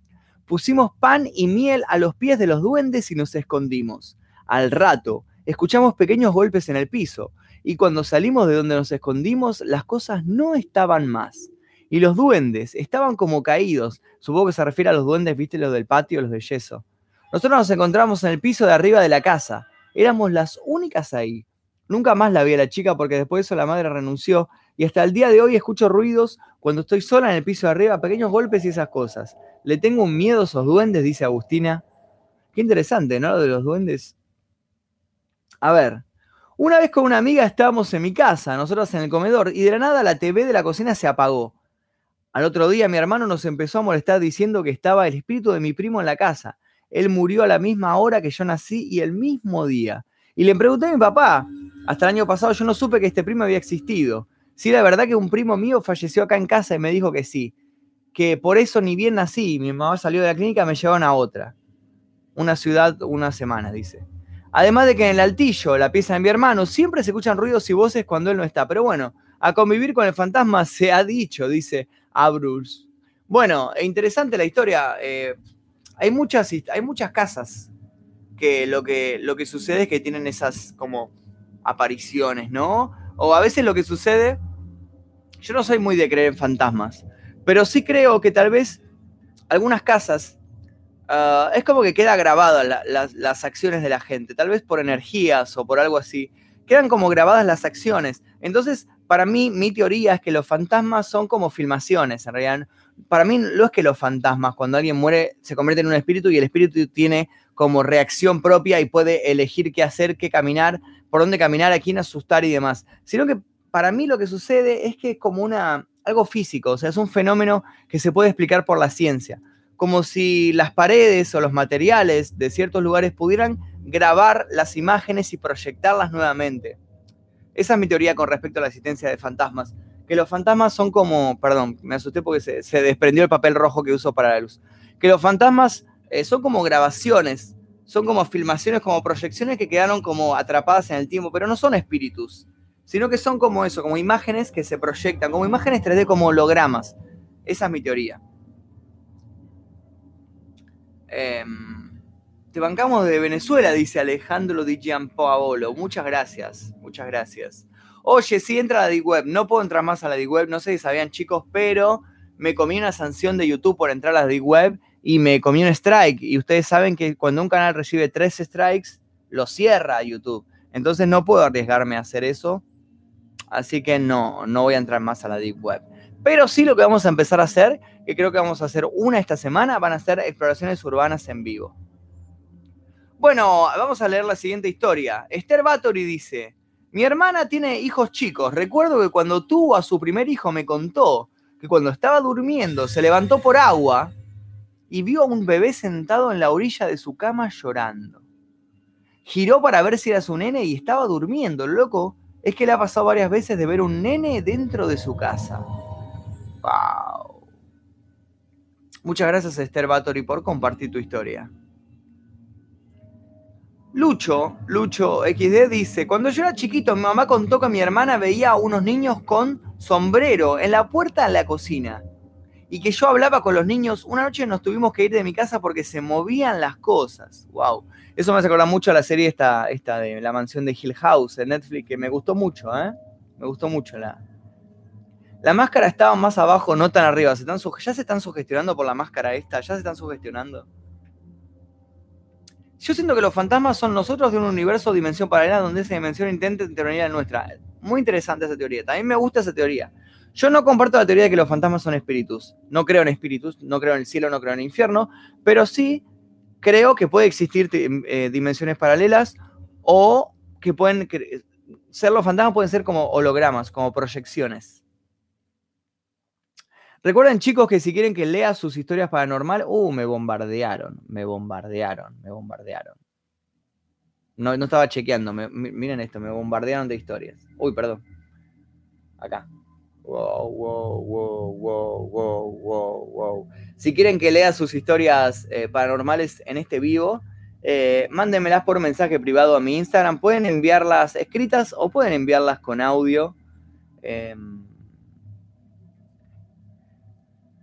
Pusimos pan y miel a los pies de los duendes y nos escondimos. Al rato, escuchamos pequeños golpes en el piso, y cuando salimos de donde nos escondimos, las cosas no estaban más. Y los duendes estaban como caídos. Supongo que se refiere a los duendes, viste, los del patio, los de yeso. Nosotros nos encontramos en el piso de arriba de la casa. Éramos las únicas ahí. Nunca más la vi a la chica porque después de eso la madre renunció. Y hasta el día de hoy escucho ruidos cuando estoy sola en el piso de arriba, pequeños golpes y esas cosas. Le tengo un miedo a esos duendes, dice Agustina. Qué interesante, ¿no? Lo de los duendes. A ver, una vez con una amiga estábamos en mi casa, nosotros en el comedor, y de la nada la TV de la cocina se apagó. Al otro día mi hermano nos empezó a molestar diciendo que estaba el espíritu de mi primo en la casa. Él murió a la misma hora que yo nací y el mismo día. Y le pregunté a mi papá, hasta el año pasado yo no supe que este primo había existido. Sí, la verdad que un primo mío falleció acá en casa y me dijo que sí. Que por eso ni bien nací, mi mamá salió de la clínica, me llevaron a otra. Una ciudad, una semana, dice. Además de que en el altillo, la pieza de mi hermano, siempre se escuchan ruidos y voces cuando él no está. Pero bueno, a convivir con el fantasma se ha dicho, dice Abrus. Bueno, e interesante la historia. Eh, hay, muchas, hay muchas casas que lo que, lo que sucede es que tienen esas como apariciones, ¿no? O a veces lo que sucede, yo no soy muy de creer en fantasmas, pero sí creo que tal vez algunas casas ah, es como que queda grabada las acciones de la gente, tal vez por energías o por algo así. Quedan como grabadas las acciones. Entonces, para mí, mi teoría es que los fantasmas son como filmaciones, en realidad. Para mí no es que los fantasmas, cuando alguien muere, se convierten en un espíritu y el espíritu tiene como reacción propia y puede elegir qué hacer, qué caminar, por dónde caminar, a quién asustar y demás. Sino que para mí lo que sucede es que es como una, algo físico, o sea, es un fenómeno que se puede explicar por la ciencia. Como si las paredes o los materiales de ciertos lugares pudieran grabar las imágenes y proyectarlas nuevamente. Esa es mi teoría con respecto a la existencia de fantasmas. Que los fantasmas son como, perdón, me asusté porque se, desprendió el papel rojo que uso para la luz. Que los fantasmas eh, son como grabaciones, son como filmaciones, como proyecciones que quedaron como atrapadas en el tiempo, pero no son espíritus, sino que son como eso, como imágenes que se proyectan, como imágenes 3D, como hologramas. Esa es mi teoría. Em, te bancamos de Venezuela, dice Alejandro Di Giampaolo. Muchas gracias, muchas gracias. Oye, sí, entra a la D-Web. No puedo entrar más a la D-Web, no sé si sabían chicos, pero me comí una sanción de YouTube por entrar a la D-Web y me comí un strike. Y ustedes saben que cuando un canal recibe tres strikes, lo cierra YouTube. Entonces no puedo arriesgarme a hacer eso. Así que no, no voy a entrar más a la Deep Web. Pero sí lo que vamos a empezar a hacer, que creo que vamos a hacer una esta semana, van a ser exploraciones urbanas en vivo. Bueno, vamos a leer la siguiente historia. Esther Bathory dice, mi hermana tiene hijos chicos. Recuerdo que cuando tuvo a su primer hijo me contó que cuando estaba durmiendo se levantó por agua y vio a un bebé sentado en la orilla de su cama llorando. Giró para ver si era su nene y estaba durmiendo. loco es que le ha pasado varias veces de ver un nene dentro de su casa. ¡Wow! Muchas gracias Esther Bathory por compartir tu historia. Lucho, Lucho XD dice, cuando yo era chiquito mi mamá contó que mi hermana veía a unos niños con sombrero en la puerta de la cocina y que yo hablaba con los niños. Una noche nos tuvimos que ir de mi casa porque se movían las cosas. Wow. Eso me hace acordar mucho a la serie esta, esta de La mansión de Hill House en Netflix, que me gustó mucho, ¿eh? Me gustó mucho la... La máscara estaba más abajo, no tan arriba. ¿Se están ya se están sugestionando por la máscara esta, ya se están sugestionando. Yo siento que los fantasmas son nosotros de un universo o dimensión paralela donde esa dimensión intenta intervenir en nuestra. Muy interesante esa teoría. También me gusta esa teoría. Yo no comparto la teoría de que los fantasmas son espíritus. No creo en espíritus, no creo en el cielo, no creo en el infierno, pero sí creo que puede existir eh, dimensiones paralelas o que pueden ser los fantasmas pueden ser como hologramas, como proyecciones. Recuerden, chicos, que si quieren que lea sus historias paranormales, uh, me bombardearon, me bombardearon, me bombardearon. No, no estaba chequeando, miren esto, me bombardearon de historias. Uy, perdón. Acá. Wow, wow, wow, wow, wow, wow, wow. Si quieren que lea sus historias eh, paranormales en este vivo, eh, mándenmelas por mensaje privado a mi Instagram. Pueden enviarlas escritas o pueden enviarlas con audio. Eh,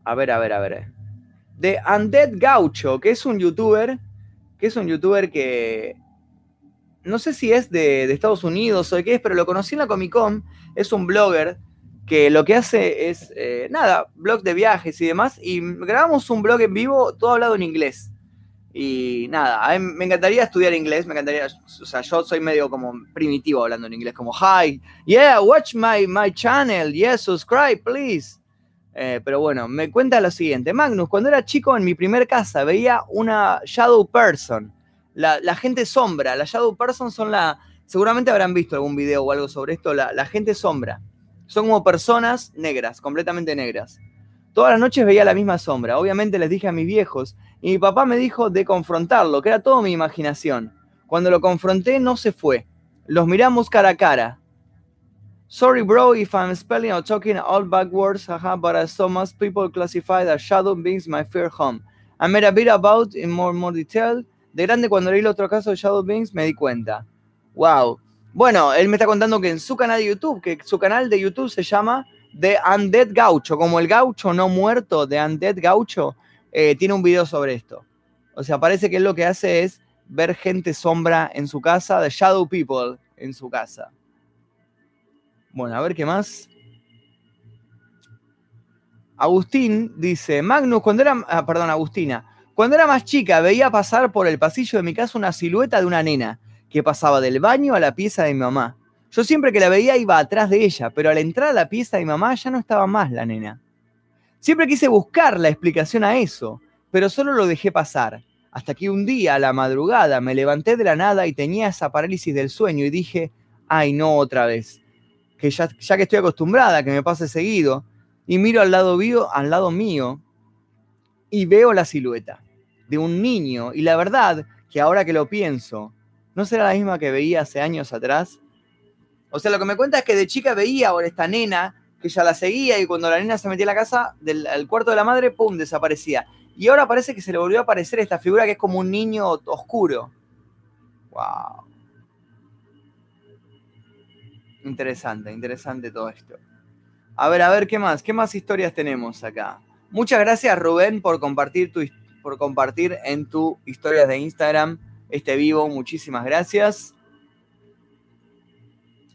A ver, a ver, a ver. De Undead Gaucho, que es un youtuber, que es un youtuber que no sé si es de, Estados Unidos o de qué es, pero lo conocí en la Comic Con. Es un blogger que lo que hace es, eh, nada, blog de viajes y demás. Y grabamos un blog en vivo, todo hablado en inglés. Y nada, a mí me encantaría estudiar inglés, me encantaría, o sea, yo soy medio como primitivo hablando en inglés, como, hi, yeah, watch my, my channel, yeah, subscribe, please. Eh, pero bueno, me cuenta lo siguiente. Magnus, cuando era chico en mi primer casa veía una Shadow Person. La, gente sombra. La Shadow Person son la... Seguramente habrán visto algún video o algo sobre esto. La, la gente sombra. Son como personas negras, completamente negras. Todas las noches veía la misma sombra. Obviamente les dije a mis viejos. Y mi papá me dijo de confrontarlo, que era todo mi imaginación. Cuando lo confronté no se fue. Los miramos cara a cara. Sorry, bro, if I'm spelling or talking all backwards, haha, but as so most people classify that shadow beings my fear home. I made a bit about in more, more detail. De grande, cuando leí el otro caso de Shadow Beings, me di cuenta. Wow. Bueno, él me está contando que en su canal de YouTube, que su canal de YouTube se llama The Undead Gaucho, como el gaucho no muerto de Undead Gaucho, eh, tiene un video sobre esto. O sea, parece que él lo que hace es ver gente sombra en su casa, The Shadow People en su casa. Bueno, a ver qué más. Agustín dice, Magnus, cuando era, ah, perdón, Agustina, cuando era más chica veía pasar por el pasillo de mi casa una silueta de una nena que pasaba del baño a la pieza de mi mamá. Yo siempre que la veía iba atrás de ella, pero al entrar a la pieza de mi mamá ya no estaba más la nena. Siempre quise buscar la explicación a eso, pero solo lo dejé pasar. Hasta que un día, a la madrugada, me levanté de la nada y tenía esa parálisis del sueño y dije, ay no otra vez, que ya, ya que estoy acostumbrada que me pase seguido, y miro al lado, mío, al lado mío y veo la silueta de un niño. Y la verdad que ahora que lo pienso, ¿no será la misma que veía hace años atrás? O sea, lo que me cuenta es que de chica veía ahora esta nena, que ya la seguía y cuando la nena se metía a la casa, del cuarto de la madre, ¡pum!, desaparecía. Y ahora parece que se le volvió a aparecer esta figura que es como un niño oscuro. ¡Wow! Interesante, interesante todo esto. A ver, a ver, ¿qué más? ¿Qué más historias tenemos acá? Muchas gracias, Rubén, por compartir, por compartir en tu historias de Instagram este vivo. Muchísimas gracias.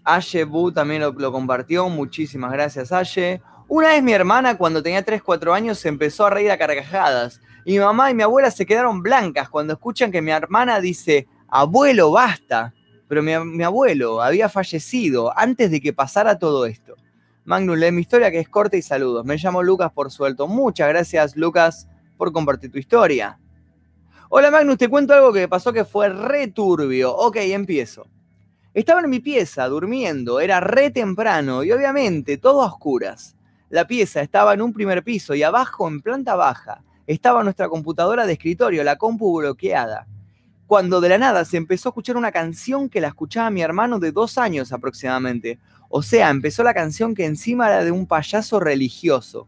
Aye Bu también lo, lo, compartió. Muchísimas gracias, Aye. Una vez mi hermana, cuando tenía 3, 4 años, se empezó a reír a carcajadas. Y mi mamá y mi abuela se quedaron blancas cuando escuchan que mi hermana dice, abuelo, basta. Pero mi, abuelo había fallecido antes de que pasara todo esto. Magnus, lee mi historia que es corta y saludos. Me llamo Lucas por suelto. Muchas gracias, Lucas, por compartir tu historia. Hola Magnus, te cuento algo que pasó que fue re turbio. Ok, empiezo. Estaba en mi pieza, durmiendo, era re temprano y obviamente todo a oscuras. La pieza estaba en un primer piso y abajo, en planta baja, estaba nuestra computadora de escritorio, la compu bloqueada. Cuando de la nada se empezó a escuchar una canción que la escuchaba mi hermano de dos años aproximadamente, o sea, empezó la canción que encima era de un payaso religioso.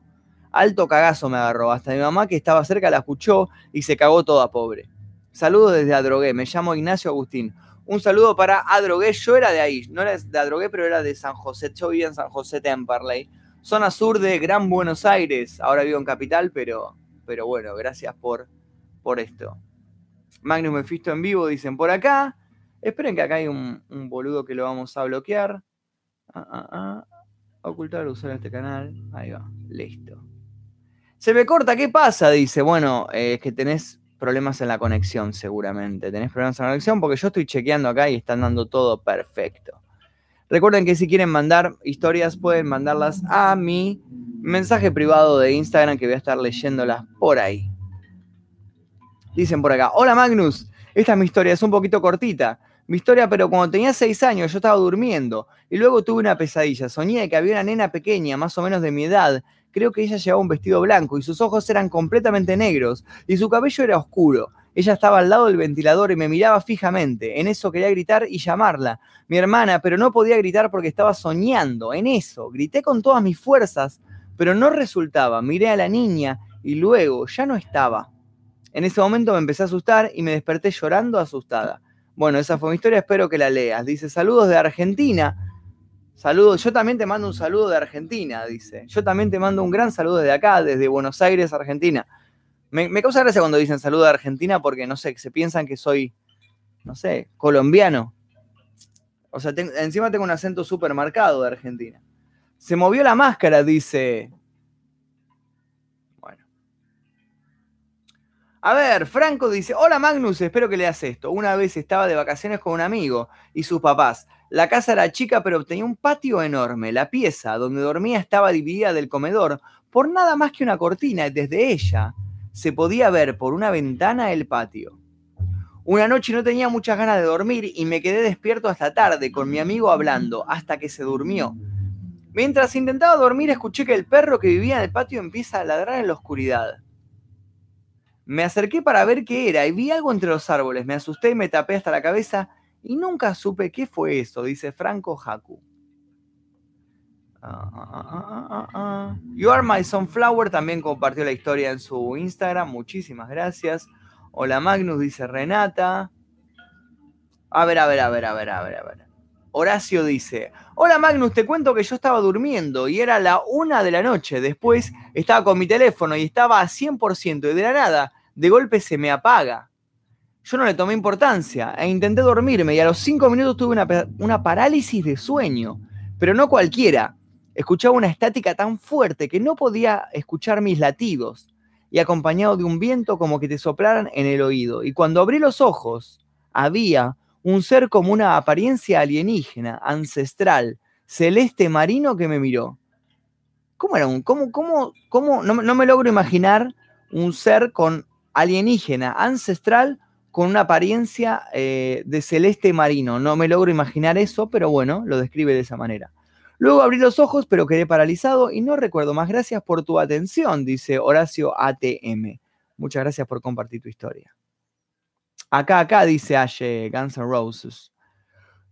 Alto cagazo me agarró. Hasta mi mamá que estaba cerca la escuchó y se cagó toda pobre. Saludos desde Adrogué. Me llamo Ignacio Agustín. Un saludo para Adrogué. Yo era de ahí. No era de Adrogué, pero era de San José. Yo vivía en San José Temperley. Zona sur de Gran Buenos Aires. Ahora vivo en Capital, pero, pero bueno, gracias por, por esto. Magnus Mephisto en vivo, dicen por acá. Esperen que acá hay un, un boludo que lo vamos a bloquear. Ah, ah, ah. Ocultar usar este canal. Ahí va. Listo. Se me corta, ¿qué pasa? Dice, bueno, eh, es que tenés problemas en la conexión seguramente. Tenés problemas en la conexión porque yo estoy chequeando acá y están dando todo perfecto. Recuerden que si quieren mandar historias pueden mandarlas a mi mensaje privado de Instagram que voy a estar leyéndolas por ahí. Dicen por acá, hola Magnus, esta es mi historia, es un poquito cortita, mi historia, pero cuando tenía seis años yo estaba durmiendo y luego tuve una pesadilla. Soñé que había una nena pequeña, más o menos de mi edad. Creo que ella llevaba un vestido blanco y sus ojos eran completamente negros y su cabello era oscuro. Ella estaba al lado del ventilador y me miraba fijamente. En eso quería gritar y llamarla. Mi hermana, pero no podía gritar porque estaba soñando. En eso, grité con todas mis fuerzas, pero no resultaba. Miré a la niña y luego ya no estaba. En ese momento me empecé a asustar y me desperté llorando asustada. Bueno, esa fue mi historia, espero que la leas. Dice, saludos de Argentina. Saludos, yo también te mando un saludo de Argentina, dice. Yo también te mando un gran saludo desde acá, desde Buenos Aires, Argentina. Me, causa gracia cuando dicen saludo de Argentina porque, no sé, se piensan que soy, no sé, colombiano. O sea, encima tengo un acento súper marcado de Argentina. Se movió la máscara, dice A ver, Franco dice, hola Magnus, espero que leas esto. Una vez estaba de vacaciones con un amigo y sus papás. La casa era chica pero tenía un patio enorme. La pieza donde dormía estaba dividida del comedor por nada más que una cortina y desde ella se podía ver por una ventana el patio. Una noche no tenía muchas ganas de dormir y me quedé despierto hasta tarde con mi amigo hablando hasta que se durmió. Mientras intentaba dormir escuché que el perro que vivía en el patio empieza a ladrar en la oscuridad. Me acerqué para ver qué era y vi algo entre los árboles. Me asusté y me tapé hasta la cabeza y nunca supe qué fue eso, dice Franco Haku. Ah, ah, ah, you Are My Sunflower también compartió la historia en su Instagram. Muchísimas gracias. Hola Magnus, dice Renata. A ver, a ver, a ver, a ver, a ver, a ver. Horacio dice, hola Magnus, te cuento que yo estaba durmiendo y era la una de la noche. Después estaba con mi teléfono y estaba a 100% y de la nada de golpe se me apaga. Yo no le tomé importancia e intenté dormirme y a los cinco minutos tuve una, una parálisis de sueño, pero no cualquiera. Escuchaba una estática tan fuerte que no podía escuchar mis latidos y acompañado de un viento como que te soplaran en el oído. Y cuando abrí los ojos, había un ser como una apariencia alienígena, ancestral, celeste marino que me miró. ¿Cómo era un? ¿Cómo, cómo, cómo? No, no me logro imaginar un ser con alienígena, ancestral, con una apariencia eh, de celeste marino. No me logro imaginar eso, pero bueno, lo describe de esa manera. Luego abrí los ojos, pero quedé paralizado y no recuerdo más. Gracias por tu atención, dice Horacio ATM. Muchas gracias por compartir tu historia. Acá, acá, dice Aye, Guns N' Roses.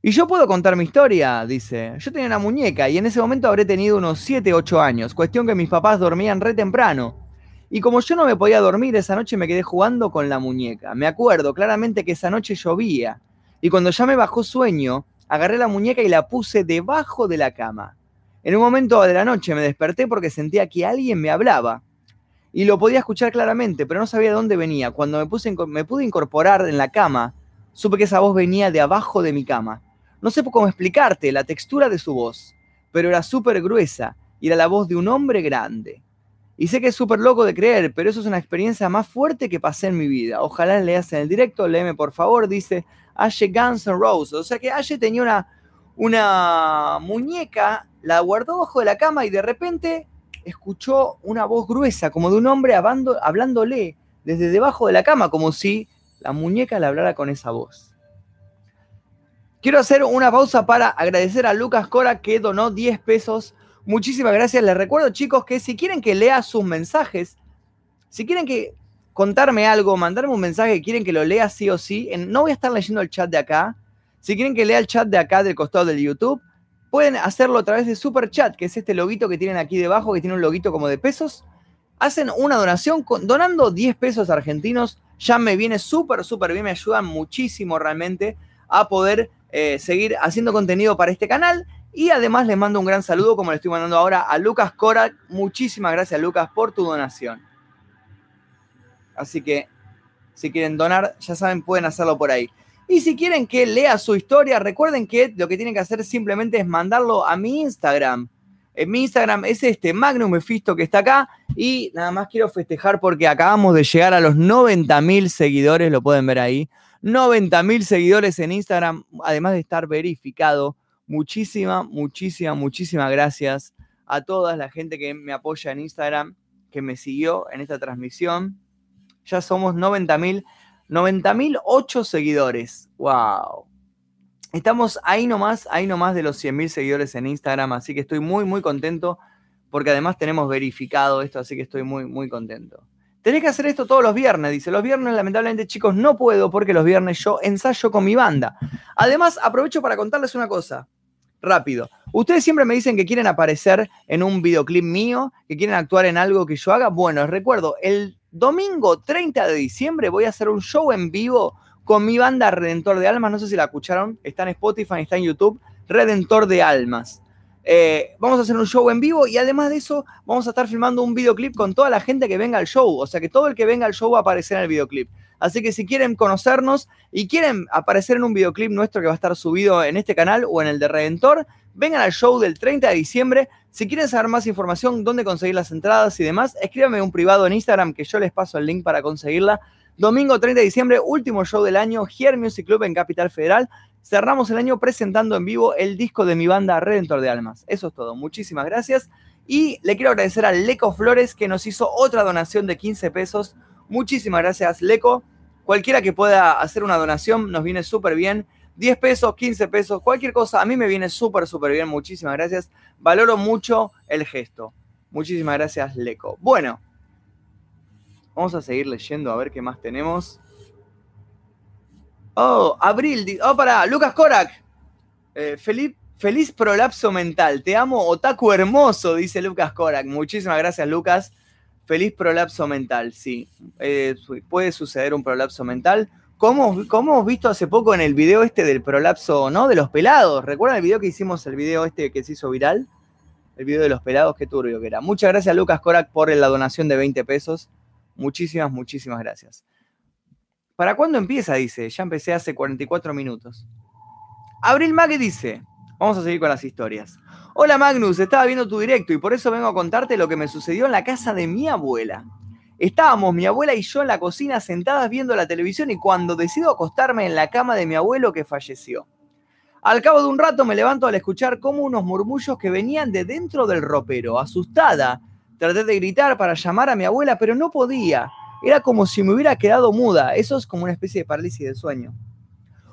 Y yo puedo contar mi historia, dice. Yo tenía una muñeca y en ese momento habré tenido unos 7, 8 años. Cuestión que mis papás dormían re temprano. Y como yo no me podía dormir, esa noche me quedé jugando con la muñeca. Me acuerdo claramente que esa noche llovía. Y cuando ya me bajó sueño, agarré la muñeca y la puse debajo de la cama. En un momento de la noche me desperté porque sentía que alguien me hablaba. Y lo podía escuchar claramente, pero no sabía de dónde venía. Cuando me, puse, me pude incorporar en la cama, supe que esa voz venía de abajo de mi cama. No sé cómo explicarte la textura de su voz, pero era súper gruesa y era la voz de un hombre grande. Y sé que es súper loco de creer, pero eso es una experiencia más fuerte que pasé en mi vida. Ojalá leas en el directo, léeme por favor, dice Ashe Guns N' Roses. O sea que Ashe tenía una, una muñeca, la guardó bajo de la cama y de repente escuchó una voz gruesa, como de un hombre hablándole desde debajo de la cama, como si la muñeca le hablara con esa voz. Quiero hacer una pausa para agradecer a Lucas Cora que donó 10 pesos Muchísimas gracias. Les recuerdo, chicos, que si quieren que lea sus mensajes, si quieren que contarme algo, mandarme un mensaje, quieren que lo lea sí o sí, no voy a estar leyendo el chat de acá. Si quieren que lea el chat de acá del costado del YouTube, pueden hacerlo a través de Super Chat, que es este loguito que tienen aquí debajo, que tiene un loguito como de pesos. Hacen una donación donando 10 pesos argentinos. Ya me viene súper, súper bien, me ayudan muchísimo realmente a poder eh, seguir haciendo contenido para este canal y además les mando un gran saludo, como le estoy mandando ahora a Lucas Cora. Muchísimas gracias, Lucas, por tu donación. Así que si quieren donar, ya saben, pueden hacerlo por ahí. Y si quieren que lea su historia, recuerden que lo que tienen que hacer simplemente es mandarlo a mi Instagram. En mi Instagram es este Magnum Mephisto que está acá. Y nada más quiero festejar porque acabamos de llegar a los 90 mil seguidores, lo pueden ver ahí. 90 mil seguidores en Instagram, además de estar verificado muchísimas, muchísimas, muchísimas gracias a toda la gente que me apoya en Instagram, que me siguió en esta transmisión. Ya somos 90 mil, 90 mil 8 seguidores. ¡Wow! Estamos ahí nomás, ahí nomás de los 100 mil seguidores en Instagram, así que estoy muy, muy contento porque además tenemos verificado esto, así que estoy muy, muy contento. Tenés que hacer esto todos los viernes, dice. Los viernes, lamentablemente, chicos, no puedo porque los viernes yo ensayo con mi banda. Además, aprovecho para contarles una cosa rápido. Ustedes siempre me dicen que quieren aparecer en un videoclip mío, que quieren actuar en algo que yo haga. Bueno, les recuerdo, el domingo 30 de diciembre voy a hacer un show en vivo con mi banda Redentor de Almas. No sé si la escucharon, está en Spotify, está en YouTube. Redentor de Almas. Eh, vamos a hacer un show en vivo y además de eso vamos a estar filmando un videoclip con toda la gente que venga al show. O sea que todo el que venga al show va a aparecer en el videoclip. Así que si quieren conocernos y quieren aparecer en un videoclip nuestro que va a estar subido en este canal o en el de Redentor, vengan al show del 30 de diciembre. Si quieren saber más información, dónde conseguir las entradas y demás, escríbanme un privado en Instagram que yo les paso el link para conseguirla. Domingo 30 de diciembre, último show del año, Here Music Club en Capital Federal. Cerramos el año presentando en vivo el disco de mi banda Redentor de Almas. Eso es todo. Muchísimas gracias. Y le quiero agradecer a Leco Flores que nos hizo otra donación de 15 pesos. Muchísimas gracias, Leco. Cualquiera que pueda hacer una donación nos viene súper bien. 10 pesos, 15 pesos, cualquier cosa, a mí me viene súper, súper bien. Muchísimas gracias. Valoro mucho el gesto. Muchísimas gracias, Leco. Bueno, vamos a seguir leyendo a ver qué más tenemos. Oh, Abril. Oh, para, Lucas Korak. Eh, feliz, feliz prolapso mental. Te amo, otaku hermoso, dice Lucas Korak. Muchísimas gracias, Lucas. Feliz prolapso mental, sí. Eh, puede suceder un prolapso mental. Como, hemos visto hace poco en el video este del prolapso, ¿no? De los pelados. ¿Recuerdan el video que hicimos, el video este que se hizo viral? El video de los pelados, qué turbio que era. Muchas gracias, Lucas Korak, por la donación de 20 pesos. Muchísimas, muchísimas gracias. ¿Para cuándo empieza? Dice. Ya empecé hace 44 minutos. Abril Mague dice. Vamos a seguir con las historias. Hola Magnus, estaba viendo tu directo y por eso vengo a contarte lo que me sucedió en la casa de mi abuela. Estábamos mi abuela y yo en la cocina sentadas viendo la televisión y cuando decido acostarme en la cama de mi abuelo que falleció. Al cabo de un rato me levanto al escuchar como unos murmullos que venían de dentro del ropero. Asustada, traté de gritar para llamar a mi abuela, pero no podía. Era como si me hubiera quedado muda. Eso es como una especie de parálisis de sueño.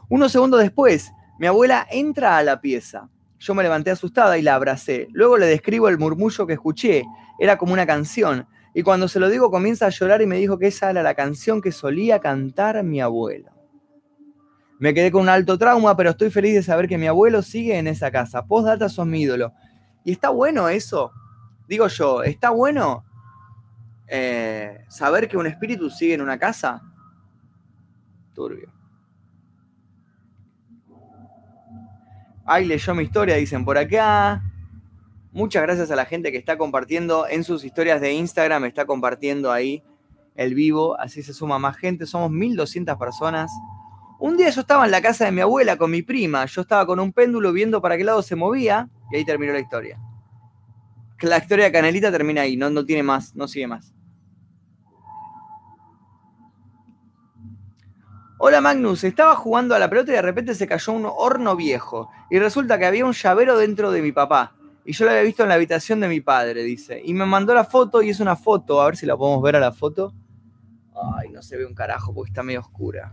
Unos segundos después, mi abuela entra a la pieza. Yo me levanté asustada y la abracé. Luego le describo el murmullo que escuché. Era como una canción. Y cuando se lo digo comienza a llorar y me dijo que esa era la canción que solía cantar mi abuelo. Me quedé con un alto trauma, pero estoy feliz de saber que mi abuelo sigue en esa casa. Postdata son mi ídolo. Y está bueno eso. Digo yo, está bueno eh, saber que un espíritu sigue en una casa. Turbio. Ay, leyó mi historia, dicen por acá. Muchas gracias a la gente que está compartiendo en sus historias de Instagram, está compartiendo ahí el vivo, así se suma más gente, somos 1200 personas. Un día yo estaba en la casa de mi abuela con mi prima, yo estaba con un péndulo viendo para qué lado se movía y ahí terminó la historia. La historia de Canelita termina ahí, no, no tiene más, no sigue más. Hola Magnus, estaba jugando a la pelota y de repente se cayó un horno viejo. Y resulta que había un llavero dentro de mi papá. Y yo lo había visto en la habitación de mi padre, dice. Y me mandó la foto y es una foto. A ver si la podemos ver a la foto. Ay, no se ve un carajo porque está medio oscura.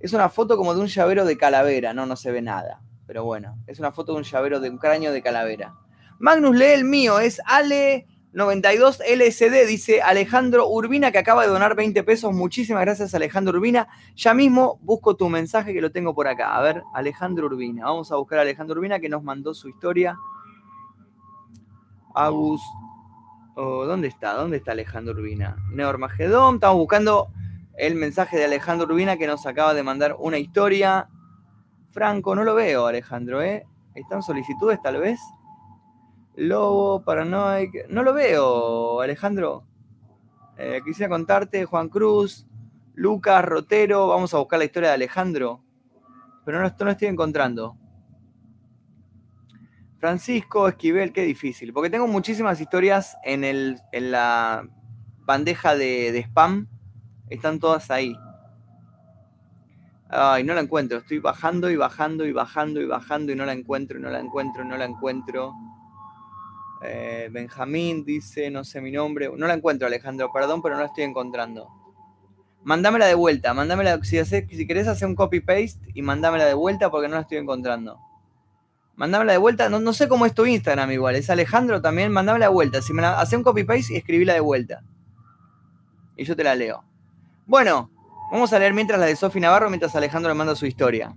Es una foto como de un llavero de calavera. No, no se ve nada. Pero bueno, es una foto de un llavero de un cráneo de calavera. Magnus lee el mío, es Ale 92 LSD, dice Alejandro Urbina, que acaba de donar 20 pesos. Muchísimas gracias, Alejandro Urbina. Ya mismo busco tu mensaje que lo tengo por acá. A ver, Alejandro Urbina. Vamos a buscar a Alejandro Urbina que nos mandó su historia. Agus. Oh, ¿Dónde está? ¿Dónde está Alejandro Urbina? Neormagedón. Estamos buscando el mensaje de Alejandro Urbina que nos acaba de mandar una historia. Franco, no lo veo, Alejandro, ¿eh? ¿Están solicitudes tal vez? Lobo, Paranoic. No lo veo, Alejandro. Eh, quisiera contarte, Juan Cruz, Lucas, Rotero. Vamos a buscar la historia de Alejandro. Pero no, no estoy encontrando. Francisco Esquivel, qué difícil. Porque tengo muchísimas historias en, el, en la bandeja de, de spam. Están todas ahí. Ay, no la encuentro. Estoy bajando y bajando y bajando y bajando y no la encuentro no la encuentro no la encuentro. Eh, Benjamín dice, no sé mi nombre. No la encuentro, Alejandro, perdón, pero no la estoy encontrando. Mándamela de vuelta, mándamela. Si, si querés hacer un copy-paste y mándamela de vuelta porque no la estoy encontrando. Mándamela de vuelta. No, no sé cómo es tu Instagram igual. Es Alejandro también. Mándamela de vuelta. Si me la, hace un copy-paste y escribíla de vuelta. Y yo te la leo. Bueno, vamos a leer mientras la de Sofi Navarro, mientras Alejandro le manda su historia.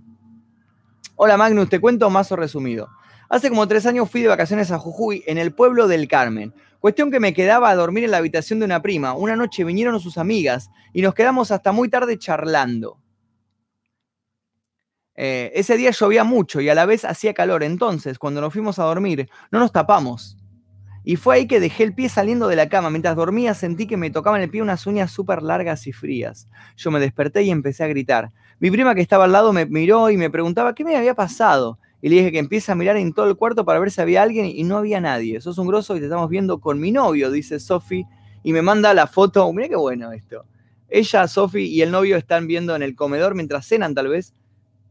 Hola Magnus, te cuento más o resumido. Hace como tres años fui de vacaciones a Jujuy, en el pueblo del Carmen. Cuestión que me quedaba a dormir en la habitación de una prima. Una noche vinieron sus amigas y nos quedamos hasta muy tarde charlando. Eh, ese día llovía mucho y a la vez hacía calor. Entonces, cuando nos fuimos a dormir, no nos tapamos. Y fue ahí que dejé el pie saliendo de la cama. Mientras dormía sentí que me tocaban el pie unas uñas súper largas y frías. Yo me desperté y empecé a gritar. Mi prima que estaba al lado me miró y me preguntaba qué me había pasado y le dije que empiece a mirar en todo el cuarto para ver si había alguien y no había nadie. Sos un grosso y te estamos viendo con mi novio, dice Sofi, y me manda la foto. Mira qué bueno esto. Ella, Sofi y el novio están viendo en el comedor mientras cenan tal vez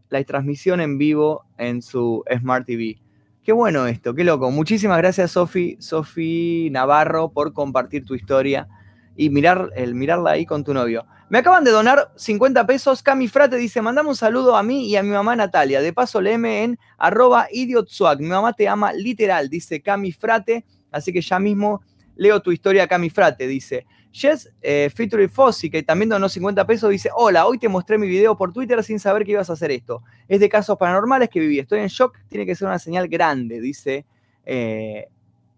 la transmisión en vivo en su Smart TV. Qué bueno esto, qué loco. Muchísimas gracias, Sofi, Sofi Navarro, por compartir tu historia y mirar, el mirarla ahí con tu novio. Me acaban de donar 50 pesos. Cami Frate dice, mandame un saludo a mí y a mi mamá Natalia. De paso, léeme en arroba idiotswag. Mi mamá te ama literal, dice Cami Frate. Así que ya mismo leo tu historia, Cami Frate. Dice, Jess eh, Featuring Fossi, que también donó 50 pesos, dice, hola, hoy te mostré mi video por Twitter sin saber que ibas a hacer esto. Es de casos paranormales que viví. Estoy en shock, tiene que ser una señal grande, dice eh,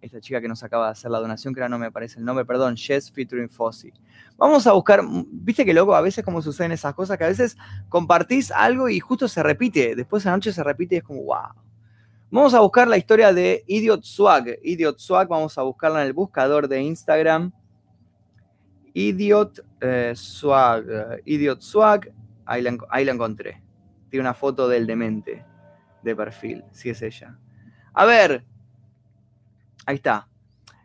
esta chica que nos acaba de hacer la donación, que ahora no me aparece el nombre, perdón, Jess Featuring Fossi. Vamos a buscar, viste que luego a veces como suceden esas cosas, que a veces compartís algo y justo se repite, después noche se repite y es como, wow. Vamos a buscar la historia de Idiot Swag. Idiot Swag, vamos a buscarla en el buscador de Instagram. Idiot eh, Swag. Idiot Swag. Ahí la, ahí la encontré. Tiene una foto del demente de perfil. Sí es ella. A ver. Ahí está.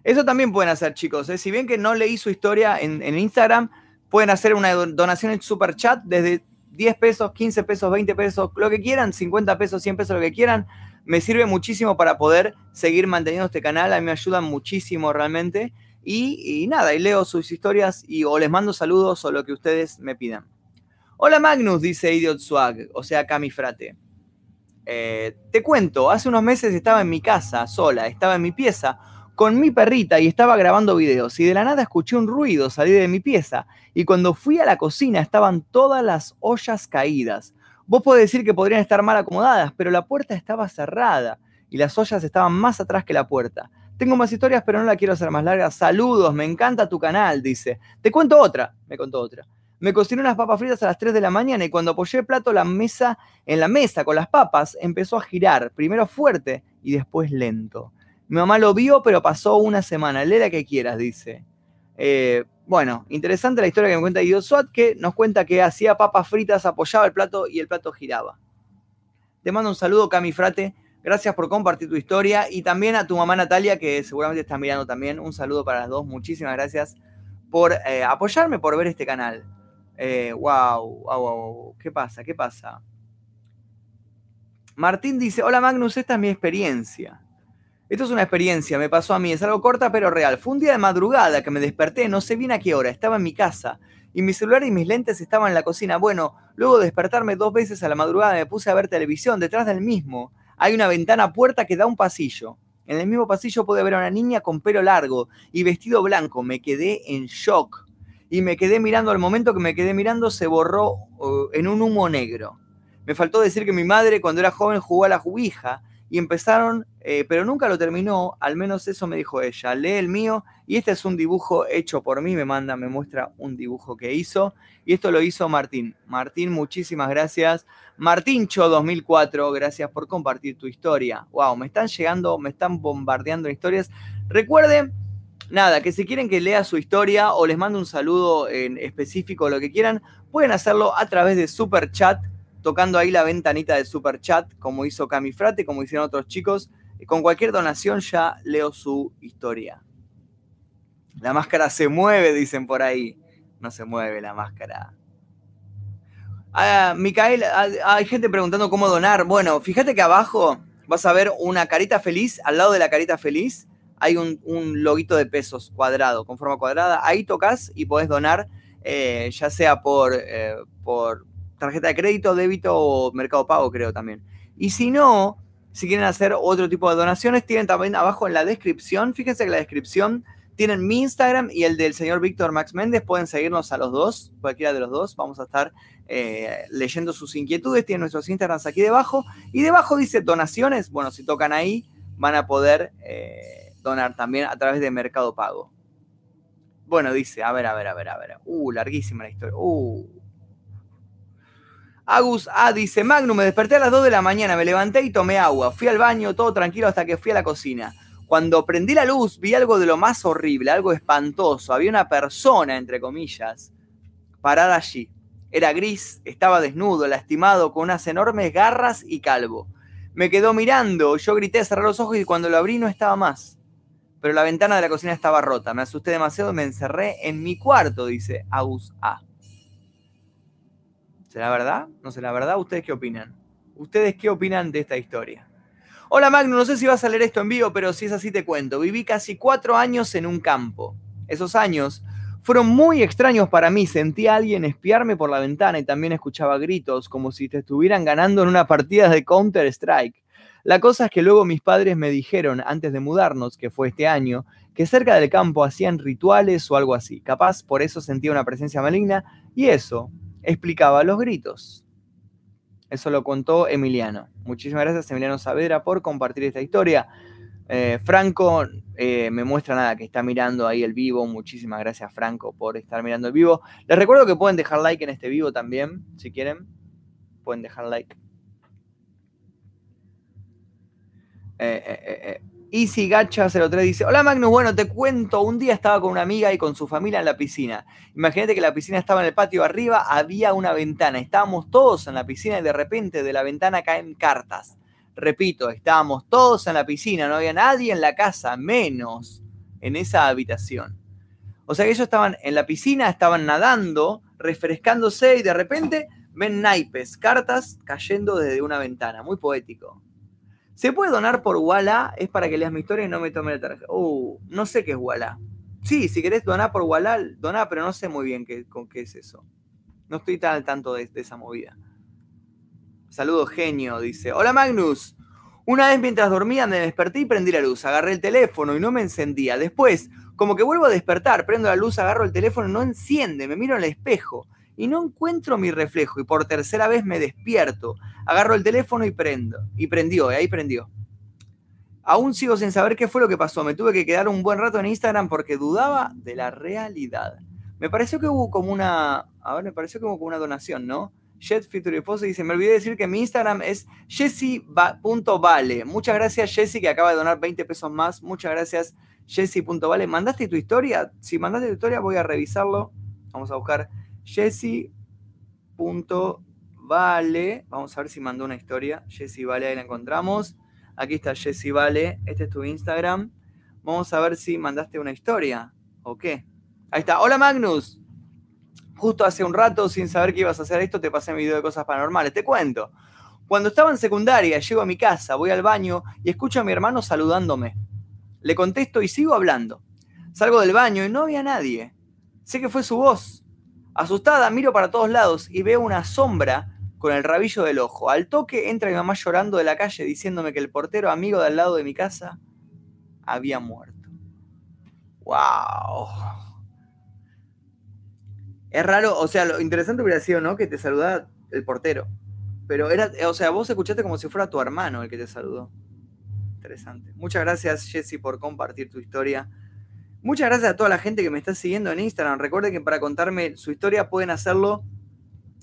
Eso también pueden hacer, chicos. ¿eh? Si bien que no leí su historia en, Instagram, pueden hacer una don- donación en super chat desde 10 pesos, 15 pesos, 20 pesos, lo que quieran, 50 pesos, 100 pesos, lo que quieran. Me sirve muchísimo para poder seguir manteniendo este canal. A mí me ayudan muchísimo realmente. Y, y nada, y leo sus historias y o les mando saludos o lo que ustedes me pidan. Hola Magnus, dice Idiot Swag, o sea, Cami Frate. Eh, te cuento, hace unos meses estaba en mi casa, sola, estaba en mi pieza, con mi perrita y estaba grabando videos y de la nada escuché un ruido salir de mi pieza y cuando fui a la cocina estaban todas las ollas caídas. Vos podés decir que podrían estar mal acomodadas, pero la puerta estaba cerrada y las ollas estaban más atrás que la puerta. Tengo más historias, pero no la quiero hacer más larga. Saludos, me encanta tu canal, dice. Te cuento otra, me contó otra. Me cociné unas papas fritas a las 3 de la mañana y cuando apoyé el plato la mesa, en la mesa con las papas empezó a girar, primero fuerte y después lento. Mi mamá lo vio, pero pasó una semana. Lee la que quieras, dice. Eh, bueno, interesante la historia que me cuenta Guido Swat, que nos cuenta que hacía papas fritas, apoyaba el plato y el plato giraba. Te mando un saludo, Cami Frate. Gracias por compartir tu historia. Y también a tu mamá Natalia, que seguramente está mirando también. Un saludo para las dos. Muchísimas gracias por eh, apoyarme, por ver este canal. Eh, wow, wow, wow. ¿Qué pasa? ¿Qué pasa? Martín dice, hola Magnus, esta es mi experiencia. Esto es una experiencia, me pasó a mí, es algo corta pero real. Fue un día de madrugada que me desperté, no sé bien a qué hora, estaba en mi casa y mi celular y mis lentes estaban en la cocina. Bueno, luego de despertarme dos veces a la madrugada me puse a ver televisión, detrás del mismo hay una ventana puerta que da un pasillo. En el mismo pasillo pude ver a una niña con pelo largo y vestido blanco. Me quedé en shock y me quedé mirando, al momento que me quedé mirando se borró uh, en un humo negro. Me faltó decir que mi madre cuando era joven jugó a la jubija y empezaron, eh, pero nunca lo terminó, al menos eso me dijo ella. Lee el mío y este es un dibujo hecho por mí, me manda, me muestra un dibujo que hizo y esto lo hizo Martín. Martín, muchísimas gracias. Martincho 2004, gracias por compartir tu historia. Wow, me están llegando, me están bombardeando historias. Recuerden, nada, que si quieren que lea su historia o les mando un saludo en específico, lo que quieran, pueden hacerlo a través de Super Chat, tocando ahí la ventanita de Super Chat, como hizo Cami Frate, como hicieron otros chicos. Con cualquier donación ya leo su historia. La máscara se mueve, dicen por ahí. No se mueve la máscara. Ah, Micael, ah, hay gente preguntando cómo donar. Bueno, fíjate que abajo vas a ver una carita feliz. Al lado de la carita feliz hay un, un loguito de pesos cuadrado, con forma cuadrada. Ahí tocas y podés donar, eh, ya sea por, eh, por tarjeta de crédito, débito o mercado pago, creo también. Y si no, si quieren hacer otro tipo de donaciones, tienen también abajo en la descripción. Fíjense que la descripción tienen mi Instagram y el del señor Víctor Max Méndez. Pueden seguirnos a los dos, cualquiera de los dos. Vamos a estar eh, leyendo sus inquietudes. Tienen nuestros Instagrams aquí debajo. Y debajo dice donaciones. Bueno, si tocan ahí, van a poder eh, donar también a través de Mercado Pago. Bueno, dice, a ver, a ver, a ver, a ver. Uh, larguísima la historia. Uh. Agus A dice, Magnum, me desperté a las 2 de la mañana, me levanté y tomé agua. Fui al baño, todo tranquilo hasta que fui a la cocina. Cuando prendí la luz, vi algo de lo más horrible, algo espantoso. Había una persona, entre comillas, parada allí. Era gris, estaba desnudo, lastimado, con unas enormes garras y calvo. Me quedó mirando, yo grité, cerré los ojos y cuando lo abrí no estaba más. Pero la ventana de la cocina estaba rota. Me asusté demasiado y me encerré en mi cuarto, dice Agus A. ¿Será verdad? ¿No será verdad? ¿Ustedes qué opinan? ¿Ustedes qué opinan de esta historia? Hola Magno, no sé si vas a leer esto en vivo, pero si es así te cuento. Viví casi cuatro años en un campo. Esos años fueron muy extraños para mí. Sentí a alguien espiarme por la ventana y también escuchaba gritos como si te estuvieran ganando en una partida de Counter-Strike. La cosa es que luego mis padres me dijeron, antes de mudarnos, que fue este año, que cerca del campo hacían rituales o algo así. Capaz por eso sentía una presencia maligna y eso explicaba los gritos. Eso lo contó Emiliano. Muchísimas gracias, Emiliano Saavedra, por compartir esta historia. Eh, Franco eh, me muestra nada que está mirando ahí el vivo. Muchísimas gracias, Franco, por estar mirando el vivo. Les recuerdo que pueden dejar like en este vivo también, si quieren. Pueden dejar like. Eh, Easy Gacha 03 dice, hola Magnus, bueno, te cuento, un día estaba con una amiga y con su familia en la piscina. Imagínate que la piscina estaba en el patio arriba, había una ventana, estábamos todos en la piscina y de repente de la ventana caen cartas. Repito, estábamos todos en la piscina, no había nadie en la casa, menos en esa habitación. O sea que ellos estaban en la piscina, estaban nadando, refrescándose y de repente ven naipes, cartas cayendo desde una ventana. Muy poético. ¿Se puede donar por Walla? Es para que leas mi historia y no me tome la tarjeta. Uh, no sé qué es Walla. Sí, si querés donar por Walla, doná, pero no sé muy bien qué, con qué es eso. No estoy tan al tanto de, esa movida. Saludo genio, dice. Hola Magnus. Una vez mientras dormía me desperté y prendí la luz. Agarré el teléfono y no me encendía. Después, como que vuelvo a despertar, prendo la luz, agarro el teléfono, no enciende, me miro en el espejo y no encuentro mi reflejo y por tercera vez me despierto, agarro el teléfono y prendo. Y prendió, y ahí prendió. Aún sigo sin saber qué fue lo que pasó. Me tuve que quedar un buen rato en Instagram porque dudaba de la realidad. Me pareció que hubo como una. A ver, me pareció como una donación, ¿no? Jet Esposo dice: Me olvidé de decir que mi Instagram es jessy.vale. Muchas gracias, Jessy, que acaba de donar 20 pesos más. Muchas gracias, Jessy.vale. ¿Mandaste tu historia? Si mandaste tu historia, voy a revisarlo. Vamos a buscar Jessy.vale. Vamos a ver si mandó una historia. Jessy Vale, ahí la encontramos. Aquí está Jessy Vale. Este es tu Instagram. Vamos a ver si mandaste una historia o qué. Ahí está. Hola Magnus. Justo hace un rato, sin saber que ibas a hacer esto, te pasé mi video de cosas paranormales. Te cuento. Cuando estaba en secundaria, llego a mi casa, voy al baño y escucho a mi hermano saludándome. Le contesto y sigo hablando. Salgo del baño y no había nadie. Sé que fue su voz. Asustada, miro para todos lados y veo una sombra con el rabillo del ojo. Al toque entra mi mamá llorando de la calle diciéndome que el portero amigo de al lado de mi casa había muerto. ¡Wow! Es raro, o sea, lo interesante hubiera sido, ¿no? Que te saludara el portero. Pero era, o sea, vos escuchaste como si fuera tu hermano el que te saludó. Interesante. Muchas gracias, Jesse, por compartir tu historia. Muchas gracias a toda la gente que me está siguiendo en Instagram. Recuerden que para contarme su historia pueden hacerlo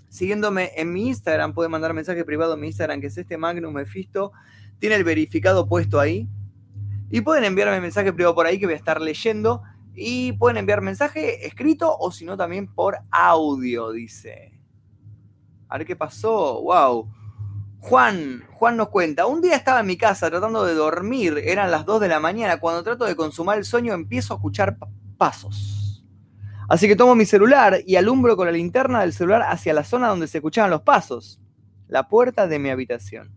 siguiéndome en mi Instagram. Pueden mandar mensaje privado en mi Instagram, que es este Magnum Mephisto. Tiene el verificado puesto ahí. Y pueden enviarme mensaje privado por ahí que voy a estar leyendo. Y pueden enviar mensaje escrito o si no también por audio, dice. A ver qué pasó. Wow. Juan, Juan nos cuenta, un día estaba en mi casa tratando de dormir, eran las 2 de la mañana, cuando trato de consumar el sueño empiezo a escuchar pasos. Así que tomo mi celular y alumbro con la linterna del celular hacia la zona donde se escuchaban los pasos, la puerta de mi habitación.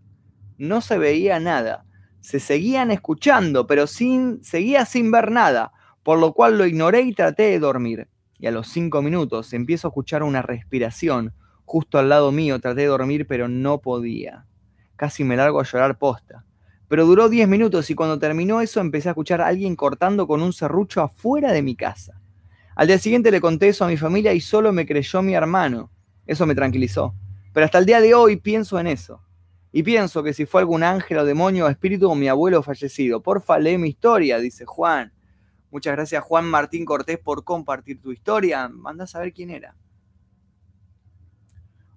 No se veía nada, se seguían escuchando, pero sin, seguía sin ver nada, por lo cual lo ignoré y traté de dormir. Y a los 5 minutos empiezo a escuchar una respiración, justo al lado mío, traté de dormir, pero no podía. Casi me largo a llorar posta. Pero duró 10 minutos y cuando terminó eso empecé a escuchar a alguien cortando con un serrucho afuera de mi casa. Al día siguiente le conté eso a mi familia y solo me creyó mi hermano. Eso me tranquilizó. Pero hasta el día de hoy pienso en eso. Y pienso que si fue algún ángel o demonio o espíritu o mi abuelo fallecido. Porfa, lee mi historia, dice Juan. Muchas gracias Juan Martín Cortés por compartir tu historia. Manda a saber quién era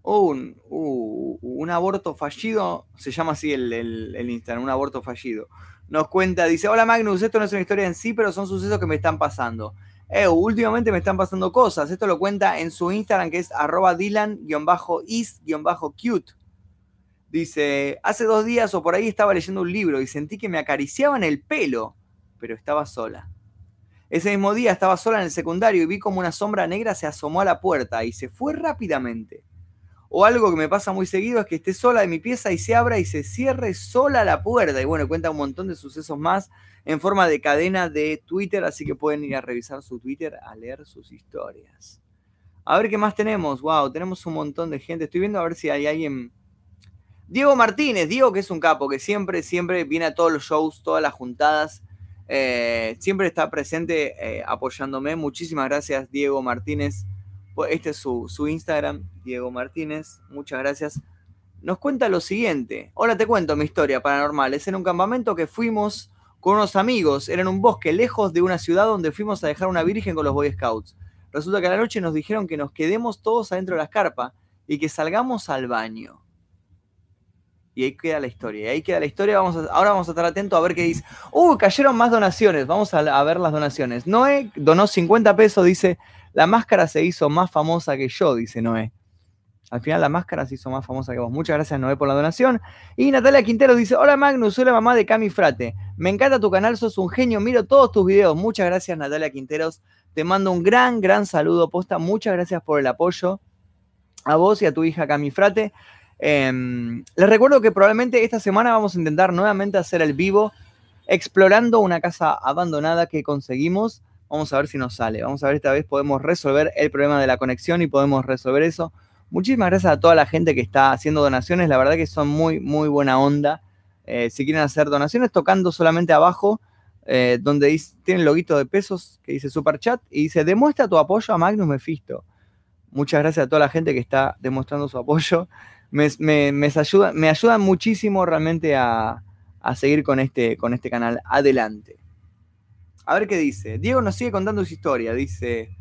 un, un aborto fallido, se llama así el, Instagram, un aborto fallido. Nos cuenta, dice, hola Magnus, esto no es una historia en sí, pero son sucesos que me están pasando. Eh, últimamente me están pasando cosas. Esto lo cuenta en su Instagram que es arroba Dylan-is-cute. Dice, hace dos días o por ahí estaba leyendo un libro y sentí que me acariciaban el pelo, pero estaba sola. Ese mismo día estaba sola en el secundario y vi como una sombra negra se asomó a la puerta y se fue rápidamente. O algo que me pasa muy seguido es que esté sola en mi pieza y se abra y se cierre sola la puerta. Y bueno, cuenta un montón de sucesos más en forma de cadena de Twitter, así que pueden ir a revisar su Twitter a leer sus historias. A ver qué más tenemos. Wow, tenemos un montón de gente. Estoy viendo a ver si hay alguien. Diego Martínez, Diego que es un capo, que siempre, siempre viene a todos los shows, todas las juntadas. Eh, siempre está presente eh, apoyándome. Muchísimas gracias, Diego Martínez. Pues, este es su, Instagram, Diego Martínez. Muchas gracias. Nos cuenta lo siguiente. Ahora te cuento mi historia paranormal. Es en un campamento que fuimos con unos amigos. Era en un bosque lejos de una ciudad donde fuimos a dejar una virgen con los Boy Scouts. Resulta que a la noche nos dijeron que nos quedemos todos adentro de la escarpa y que salgamos al baño. Y ahí queda la historia. Y ahí queda la historia. Vamos ahora vamos a estar atentos a ver qué dice. ¡Uh! Cayeron más donaciones. Vamos a, a, ver las donaciones. Noé donó 50 pesos. Dice: La máscara se hizo más famosa que yo, dice Noé. Al final la máscara se hizo más famosa que vos. Muchas gracias, Noé, por la donación. Y Natalia Quintero dice: Hola Magnus, soy la mamá de Cami Frate. Me encanta tu canal, sos un genio. Miro todos tus videos. Muchas gracias, Natalia Quinteros. Te mando un gran, gran saludo, posta. Muchas gracias por el apoyo a vos y a tu hija Cami Frate. Em, les recuerdo que probablemente esta semana vamos a intentar nuevamente hacer el vivo explorando una casa abandonada que conseguimos. Vamos a ver si nos sale. Vamos a ver esta vez podemos resolver el problema de la conexión y podemos resolver eso. Muchísimas gracias a toda la gente que está haciendo donaciones. La verdad que son muy, muy buena onda. Eh, si quieren hacer donaciones, tocando solamente abajo, eh, donde dice, tiene el loguito de pesos que dice Super Chat y dice, demuestra tu apoyo a Magnus Mephisto. Muchas gracias a toda la gente que está demostrando su apoyo me, me, ayuda, me ayudan muchísimo realmente a, seguir con este, con este canal. Adelante. A ver qué dice. Diego nos sigue contando su historia. Dice.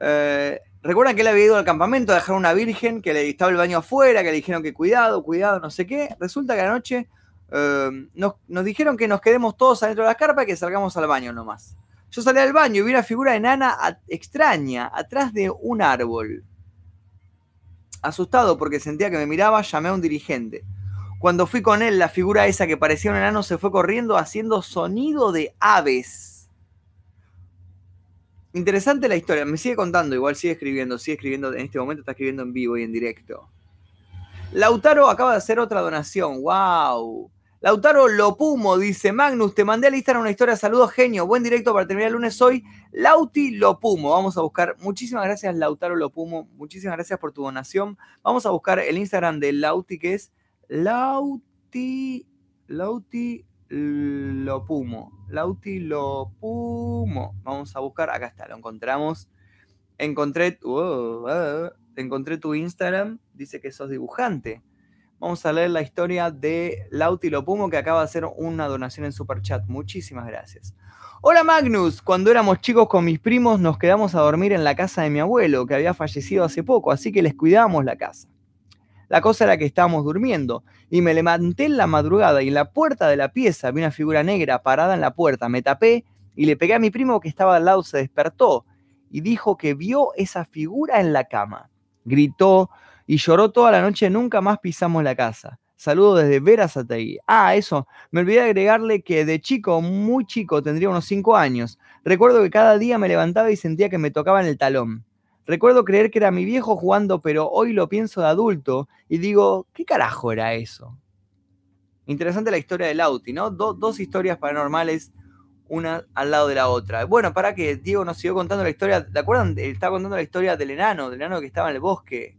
Eh, Recuerdan que él había ido al campamento a dejar una virgen, que le estaba el baño afuera, que le dijeron que cuidado, cuidado, no sé qué. Resulta que anoche eh, nos, nos, dijeron que nos quedemos todos adentro de la carpa y que salgamos al baño nomás. Yo salí al baño y vi una figura enana extraña atrás de un árbol. Asustado porque sentía que me miraba, llamé a un dirigente. Cuando fui con él, la figura esa que parecía un enano se fue corriendo haciendo sonido de aves. Interesante la historia, me sigue contando, igual sigue escribiendo, sigue escribiendo, en este momento está escribiendo en vivo y en directo. Lautaro acaba de hacer otra donación, wow. Lautaro Lopumo dice, Magnus, te mandé al Instagram una historia, saludos genio, buen directo para terminar el lunes hoy. Lauti Lopumo, vamos a buscar, muchísimas gracias Lautaro Lopumo, muchísimas gracias por tu donación. Vamos a buscar el Instagram de Lauti que es Lauti, Lauti Lopumo, Lauti Lopumo. Vamos a buscar, acá está, lo encontramos. Encontré, uh, uh, encontré tu Instagram, dice que sos dibujante. Vamos a leer la historia de Lauti Lopumo que acaba de hacer una donación en Super Chat. Muchísimas gracias. Hola Magnus, cuando éramos chicos con mis primos nos quedamos a dormir en la casa de mi abuelo que había fallecido hace poco, así que les cuidábamos la casa. La cosa era que estábamos durmiendo y me levanté en la madrugada y en la puerta de la pieza vi una figura negra parada en la puerta. Me tapé y le pegué a mi primo que estaba al lado, se despertó y dijo que vio esa figura en la cama. Gritó, y lloró toda la noche, nunca más pisamos la casa. Saludo desde Verazategui. Ah, eso, me olvidé de agregarle que de chico, muy chico, tendría unos 5 años. Recuerdo que cada día me levantaba y sentía que me tocaban el talón. Recuerdo creer que era mi viejo jugando, pero hoy lo pienso de adulto y digo, ¿qué carajo era eso? Interesante la historia del Lauti, ¿no? dos historias paranormales, una al lado de la otra. Bueno, para que Diego nos siguió contando la historia, ¿te acuerdan? Estaba contando la historia del enano, del enano que estaba en el bosque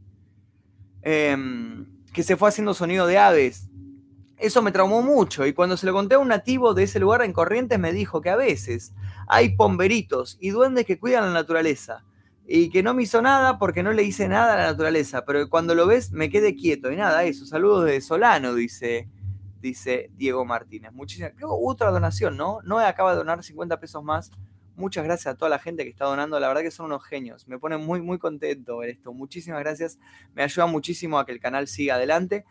Em, que se fue haciendo sonido de aves. Eso me traumó mucho y cuando se lo conté a un nativo de ese lugar en Corrientes me dijo que a veces hay pomberitos y duendes que cuidan la naturaleza y que no me hizo nada porque no le hice nada a la naturaleza, pero cuando lo ves me quedé quieto y nada, eso. Saludos de Solano, dice, dice Diego Martínez. Muchísimas. Creo otra donación, ¿no? No acaba de donar 50 pesos más Muchas gracias a toda la gente que está donando. La verdad que son unos genios. Me pone muy, muy contento ver esto. Muchísimas gracias. Me ayuda muchísimo a que el canal siga adelante.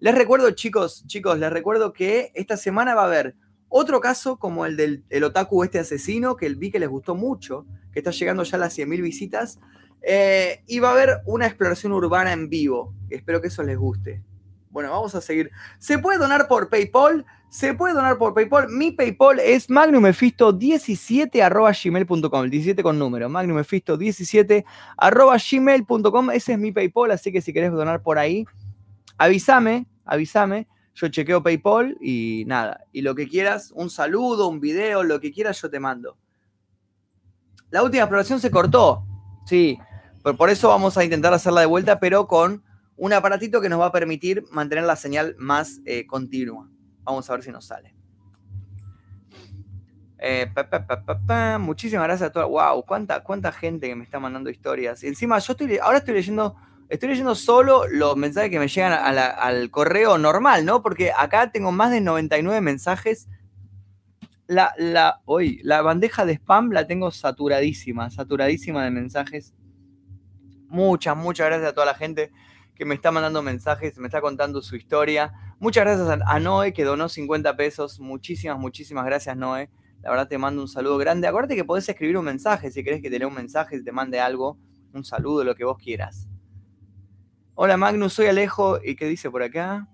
Les recuerdo, chicos, chicos, les recuerdo que esta semana va a haber otro caso como el del otaku este asesino, que vi que les gustó mucho, que está llegando ya a las 100.000 visitas. Eh, y va a haber una exploración urbana en vivo. Espero que eso les guste. Bueno, vamos a seguir. ¿Se puede donar por PayPal? Se puede donar por PayPal. Mi PayPal es magnumefisto17 17 con número. Magnumefisto17 gmail.com. Ese es mi PayPal, así que si querés donar por ahí, avísame, avísame. Yo chequeo PayPal y nada. Y lo que quieras, un saludo, un video, lo que quieras, yo te mando. La última exploración se cortó. Sí, por eso vamos a intentar hacerla de vuelta, pero con un aparatito que nos va a permitir mantener la señal más eh, continua. Vamos a ver si nos sale. Eh, Muchísimas gracias a todos. Wow, cuánta, cuánta gente que me está mandando historias. Y encima, yo estoy, ahora estoy leyendo, estoy leyendo solo los mensajes que me llegan al correo normal, ¿no? Porque acá tengo más de 99 mensajes. La, la, hoy, la bandeja de spam la tengo saturadísima, saturadísima de mensajes. Muchas, muchas gracias a toda la gente que me está mandando mensajes, me está contando su historia. Muchas gracias a Noé que donó 50 pesos. Muchísimas, muchísimas gracias Noé. La verdad te mando un saludo grande. Acuérdate que podés escribir un mensaje si querés que te lea un mensaje, si te mande algo, un saludo, lo que vos quieras. Hola Magnus, soy Alejo. ¿Y qué dice por acá?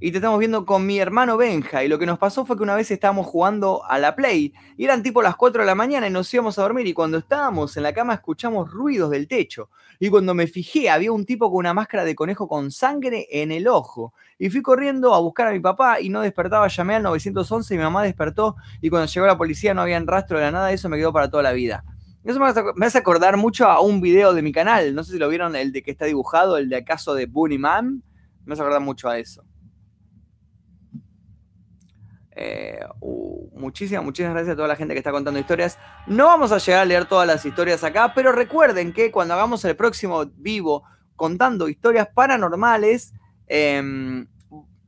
y te estamos viendo con mi hermano Benja. Y lo que nos pasó fue que una vez estábamos jugando a la Play y eran tipo las 4 de la mañana y nos íbamos a dormir. Y cuando estábamos en la cama escuchamos ruidos del techo. Y cuando me fijé, había un tipo con una máscara de conejo con sangre en el ojo. Y fui corriendo a buscar a mi papá y no despertaba. Llamé al 911 y mi mamá despertó. Y cuando llegó la policía no había rastro de la nada. Eso me quedó para toda la vida. Eso me hace acordar mucho a un video de mi canal. No sé si lo vieron, el de que está dibujado, el de acaso de Bunny Man. Me hace acordar mucho a eso. Eh, uh, muchísimas, muchísimas gracias a toda la gente que está contando historias. No vamos a llegar a leer todas las historias acá, pero recuerden que cuando hagamos el próximo vivo contando historias paranormales, em,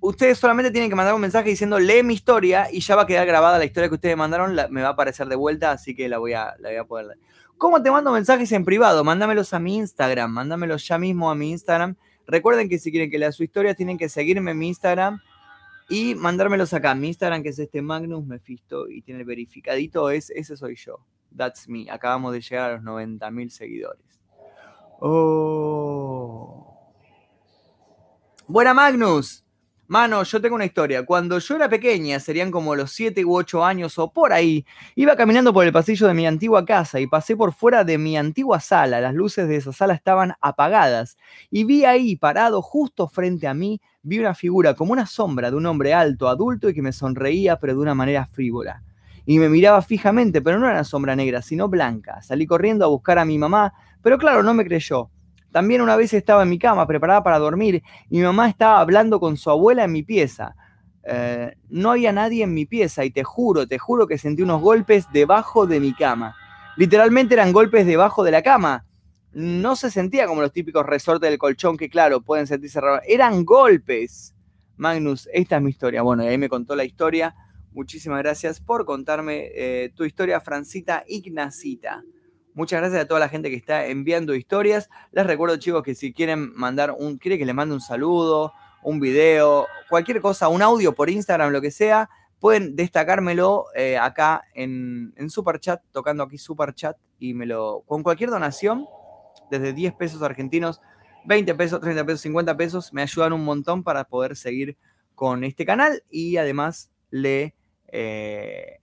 ustedes solamente tienen que mandar un mensaje diciendo lee mi historia y ya va a quedar grabada la historia que ustedes mandaron, me va a aparecer de vuelta, así que la voy a, la voy a poder leer. ¿Cómo te mando mensajes en privado? Mándamelos a mi Instagram, mándamelos ya mismo a mi Instagram. Recuerden que si quieren que lea su historia, tienen que seguirme en mi Instagram y mandármelos acá. Mi Instagram, que es este Magnus Mephisto, y tiene el verificadito, es, ese soy yo. That's me. Acabamos de llegar a los 90.000 seguidores. Oh. Buena Magnus. Mano, yo tengo una historia. Cuando yo era pequeña, serían como los 7 u 8 años o por ahí, iba caminando por el pasillo de mi antigua casa y pasé por fuera de mi antigua sala. Las luces de esa sala estaban apagadas y vi ahí, parado justo frente a mí, vi una figura como una sombra de un hombre alto, adulto y que me sonreía, pero de una manera frívola. Y me miraba fijamente, pero no era una sombra negra, sino blanca. Salí corriendo a buscar a mi mamá, pero claro, no me creyó. También una vez estaba en mi cama preparada para dormir y mi mamá estaba hablando con su abuela en mi pieza. Eh, no había nadie en mi pieza y te juro, te juro que sentí unos golpes debajo de mi cama. Literalmente eran golpes debajo de la cama. No se sentía como los típicos resortes del colchón que, claro, pueden sentirse raros. Eran golpes. Magnus, esta es mi historia. Bueno, y ahí me contó la historia. Muchísimas gracias por contarme eh, tu historia, Francita Ignacita. Muchas gracias a toda la gente que está enviando historias. Les recuerdo, chicos, que si quieren mandar un, quiere que le mande un saludo, un video, cualquier cosa, un audio por Instagram, lo que sea, pueden destacármelo eh, acá en, en Super Chat, tocando aquí Super Chat y me lo. Con cualquier donación, desde 10 pesos argentinos, 20 pesos, 30 pesos, 50 pesos, me ayudan un montón para poder seguir con este canal y además le eh,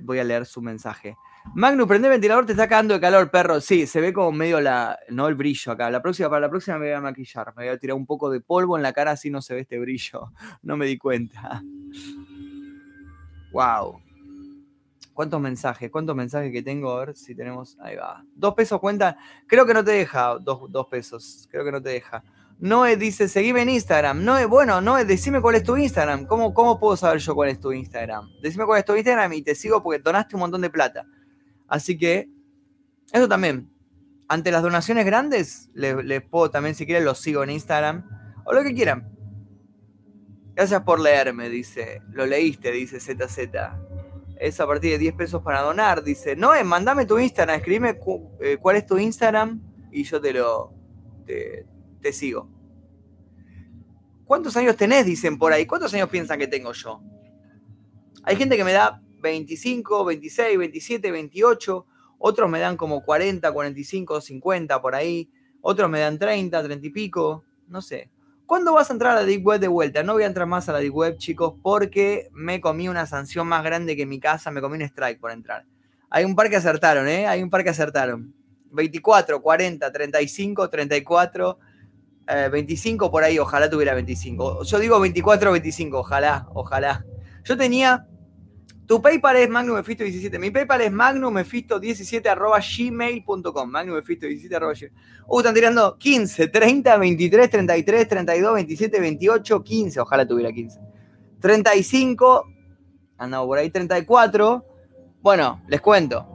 voy a leer su mensaje. Magnu, prende el ventilador, te está cagando de calor, perro. Sí, se ve como medio la. No el brillo acá. La próxima, para la próxima me voy a maquillar. Me voy a tirar un poco de polvo en la cara, así no se ve este brillo. No me di cuenta. Wow. ¿Cuántos mensajes? ¿Cuántos mensajes que tengo? A ver si tenemos. Ahí va. Dos pesos cuenta. Creo que no te deja dos, dos pesos. Creo que no te deja. Noé dice, seguime en Instagram. Noé, bueno, Noé, decime cuál es tu Instagram. ¿Cómo, ¿Cómo puedo saber yo cuál es tu Instagram? Decime cuál es tu Instagram y te sigo porque donaste un montón de plata. Así que, eso también. Ante las donaciones grandes, les, puedo también, si quieren, los sigo en Instagram. O lo que quieran. Gracias por leerme, dice. Lo leíste, dice ZZ. Es a partir de 10 pesos para donar. Dice, no, mandame tu Instagram, escríbeme eh, cuál es tu Instagram y yo te lo te sigo. ¿Cuántos años tenés? Dicen por ahí. ¿Cuántos años piensan que tengo yo? Hay gente que me da 25, 26, 27, 28. Otros me dan como 40, 45, 50 por ahí. Otros me dan 30, 30 y pico. No sé. ¿Cuándo vas a entrar a la Deep Web de vuelta? No voy a entrar más a la Deep Web, chicos, porque me comí una sanción más grande que mi casa. Me comí un strike por entrar. Hay un par que acertaron, ¿eh? Hay un par que acertaron. 24, 40, 35, 34, 25 por ahí. Ojalá tuviera 25. Yo digo 24, 25. Ojalá, ojalá. Yo tenía tu PayPal es magnumefisto17. Mi PayPal es magnumefisto17 gmail.com. Magnumefisto17 Uh, están tirando 15, 30, 23, 33, 32, 27, 28, 15. Ojalá tuviera 15. 35. Andamos por ahí. 34. Bueno, les cuento.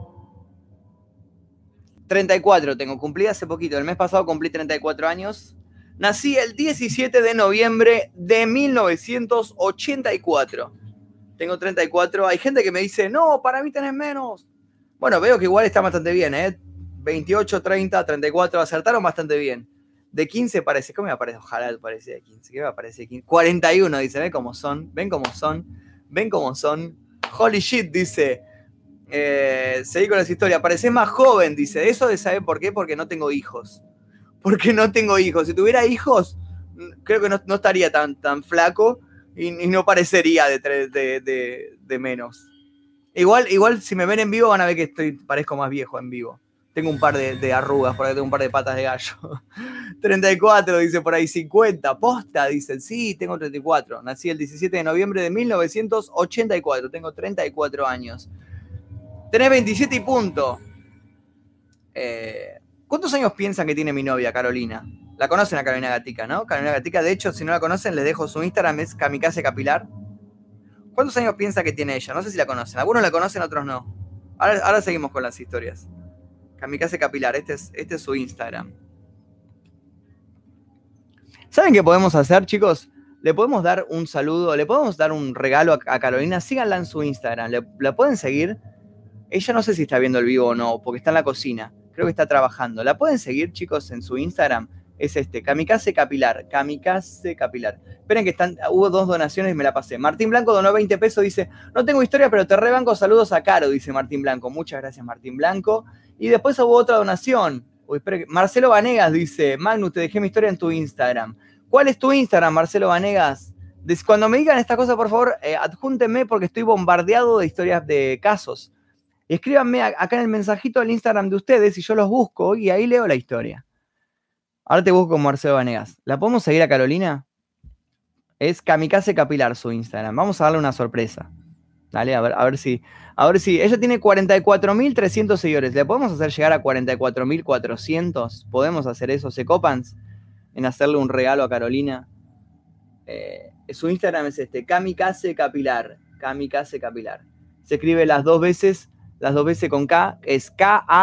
34 tengo. Cumplí hace poquito. El mes pasado cumplí 34 años. Nací el 17 de noviembre de 1984 tengo 34. Hay gente que me dice, no, para mí tenés menos. Bueno, veo que igual está bastante bien, ¿eh? 28, 30, 34, acertaron bastante bien. De 15 parece, ¿cómo me aparece? Ojalá parece de 15. ¿Qué me aparece de 15? 41, dice, ven cómo son, ven cómo son, ven cómo son. Holy shit, dice. Eh, seguí con las historias. Parece más joven, dice. Eso de saber por qué, porque no tengo hijos. Porque no tengo hijos. Si tuviera hijos, creo que no, estaría tan, tan flaco y, no parecería de, menos. Igual, igual, si me ven en vivo, van a ver que estoy, parezco más viejo en vivo. Tengo un par de, arrugas, porque tengo un par de patas de gallo. 34, dice por ahí, 50. Posta, dicen, sí, tengo 34. Nací el 17 de noviembre de 1984. Tengo 34 años. Tenés 27 y punto. Eh, ¿Cuántos años piensan que tiene mi novia, Carolina? La conocen a Carolina Gatica, ¿no? Carolina Gatica, de hecho, si no la conocen, les dejo su Instagram, es Kamikaze Capilar. ¿Cuántos años piensa que tiene ella? No sé si la conocen. Algunos la conocen, otros no. Ahora, seguimos con las historias. Kamikaze Capilar, este es, este es su Instagram. ¿Saben qué podemos hacer, chicos? Le podemos dar un saludo, le podemos dar un regalo a, Carolina. Síganla en su Instagram. ¿La pueden seguir? Ella no sé si está viendo el vivo o no, porque está en la cocina. Creo que está trabajando. ¿La pueden seguir, chicos, en su Instagram? Es este, Kamikaze Capilar. Kamikaze Capilar. Esperen que están, hubo dos donaciones y me la pasé. Martín Blanco donó 20 pesos, dice, no tengo historia, pero te rebanco, saludos a Caro, dice Martín Blanco. Muchas gracias, Martín Blanco. Y después hubo otra donación. Marcelo Vanegas dice, Magnus, te dejé mi historia en tu Instagram. ¿Cuál es tu Instagram, Marcelo Vanegas? Cuando me digan esta cosa, por favor, eh, adjúntenme porque estoy bombardeado de historias de casos. escríbanme acá en el mensajito del Instagram de ustedes y yo los busco y ahí leo la historia. Ahora te busco Marcelo Vanegas. ¿La podemos seguir a Carolina? Es Kamikaze Capilar su Instagram. Vamos a darle una sorpresa. Dale, a ver, a ver si. A ver si. Ella tiene 44.300 seguidores. ¿Le podemos hacer llegar a 44.400? ¿Podemos hacer eso? ¿Se copan en hacerle un regalo a Carolina? Eh, su Instagram es este: Kamikaze Capilar. Kamikaze Capilar. Se escribe las dos veces, las dos veces con K. Es K-A-M-I-K-A-Z-E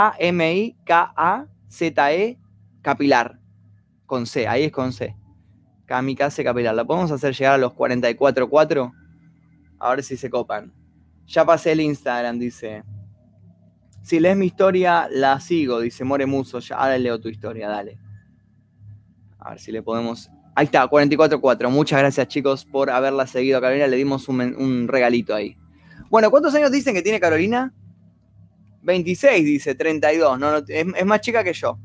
Capilar. Con C, ahí es con C. Kamikaze Capilar. ¿La podemos hacer llegar a los 44.4? A ver si se copan. Ya pasé el Instagram, dice. Si lees mi historia, la sigo, dice More Muso. Ya, ahora leo tu historia, dale. A ver si le podemos. Ahí está, 44.4. Muchas gracias, chicos, por haberla seguido a Carolina. Le dimos un, regalito ahí. Bueno, ¿cuántos años dicen que tiene Carolina? 26, dice, 32. No, es más chica que yo.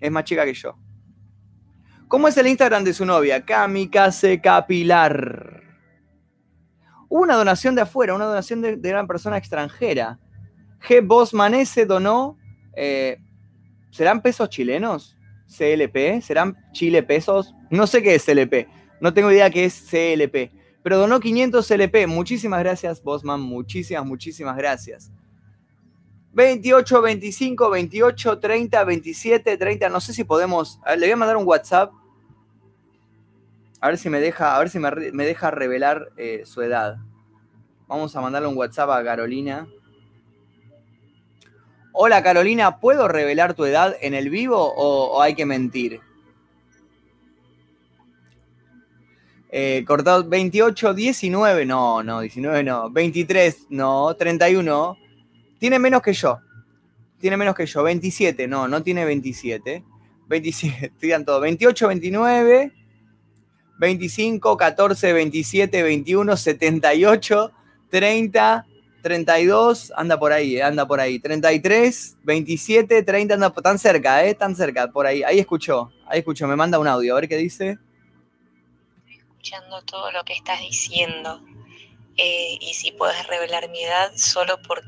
Es más chica que yo. ¿Cómo es el Instagram de su novia? Kamikaze Capilar. Una donación de afuera, una donación de, una persona extranjera. G. Bosmanese donó. Eh, ¿Serán pesos chilenos? CLP, ¿serán Chile pesos? No sé qué es CLP, no tengo idea qué es CLP, pero donó 500 CLP. Muchísimas gracias, Bosman, muchísimas, muchísimas gracias. 28, 25, 28, 30, 27, 30. No sé si podemos. le voy a mandar un WhatsApp a ver si me deja, a ver si me, deja revelar eh, su edad. Vamos a mandarle un WhatsApp a Carolina. Hola Carolina, ¿puedo revelar tu edad en el vivo o, hay que mentir? Eh, cortado 28, 19, no, no, 19 no, 23, no, 31. Tiene menos que yo. Tiene menos que yo. 27, no, no tiene 27. 27, tiran todo. 28, 29. 25, 14, 27, 21, 78, 30, 32, anda por ahí, eh, anda por ahí. 33, 27, 30, anda tan cerca, ¿eh? Tan cerca, por ahí. Ahí escuchó, ahí escuchó, me manda un audio, a ver qué dice. Estoy escuchando todo lo que estás diciendo. Eh, y si puedes revelar mi edad solo por...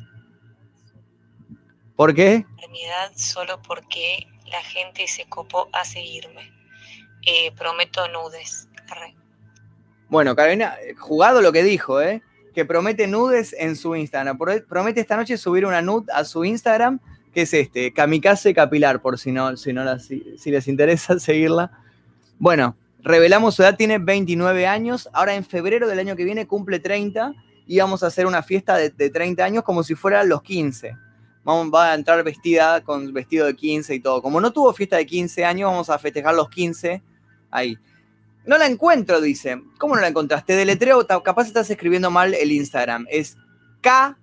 ¿Por qué? Mi edad solo porque la gente se copó a seguirme. Eh, prometo nudes. Bueno, Carolina, jugado lo que dijo, ¿eh? Que promete nudes en su Instagram. Promete esta noche subir una nude a su Instagram, que es este, Kamikaze Capilar, por si no, si, no les interesa seguirla. Bueno, revelamos su edad, tiene 29 años. Ahora en febrero del año que viene cumple 30 y vamos a hacer una fiesta de, 30 años como si fuera los 15. Vamos, va a entrar vestida con vestido de 15 y todo. Como no tuvo fiesta de 15 años, vamos a festejar los 15 ahí. No la encuentro, dice. ¿Cómo no la encontraste? Deletreo, capaz estás escribiendo mal el Instagram. Es K,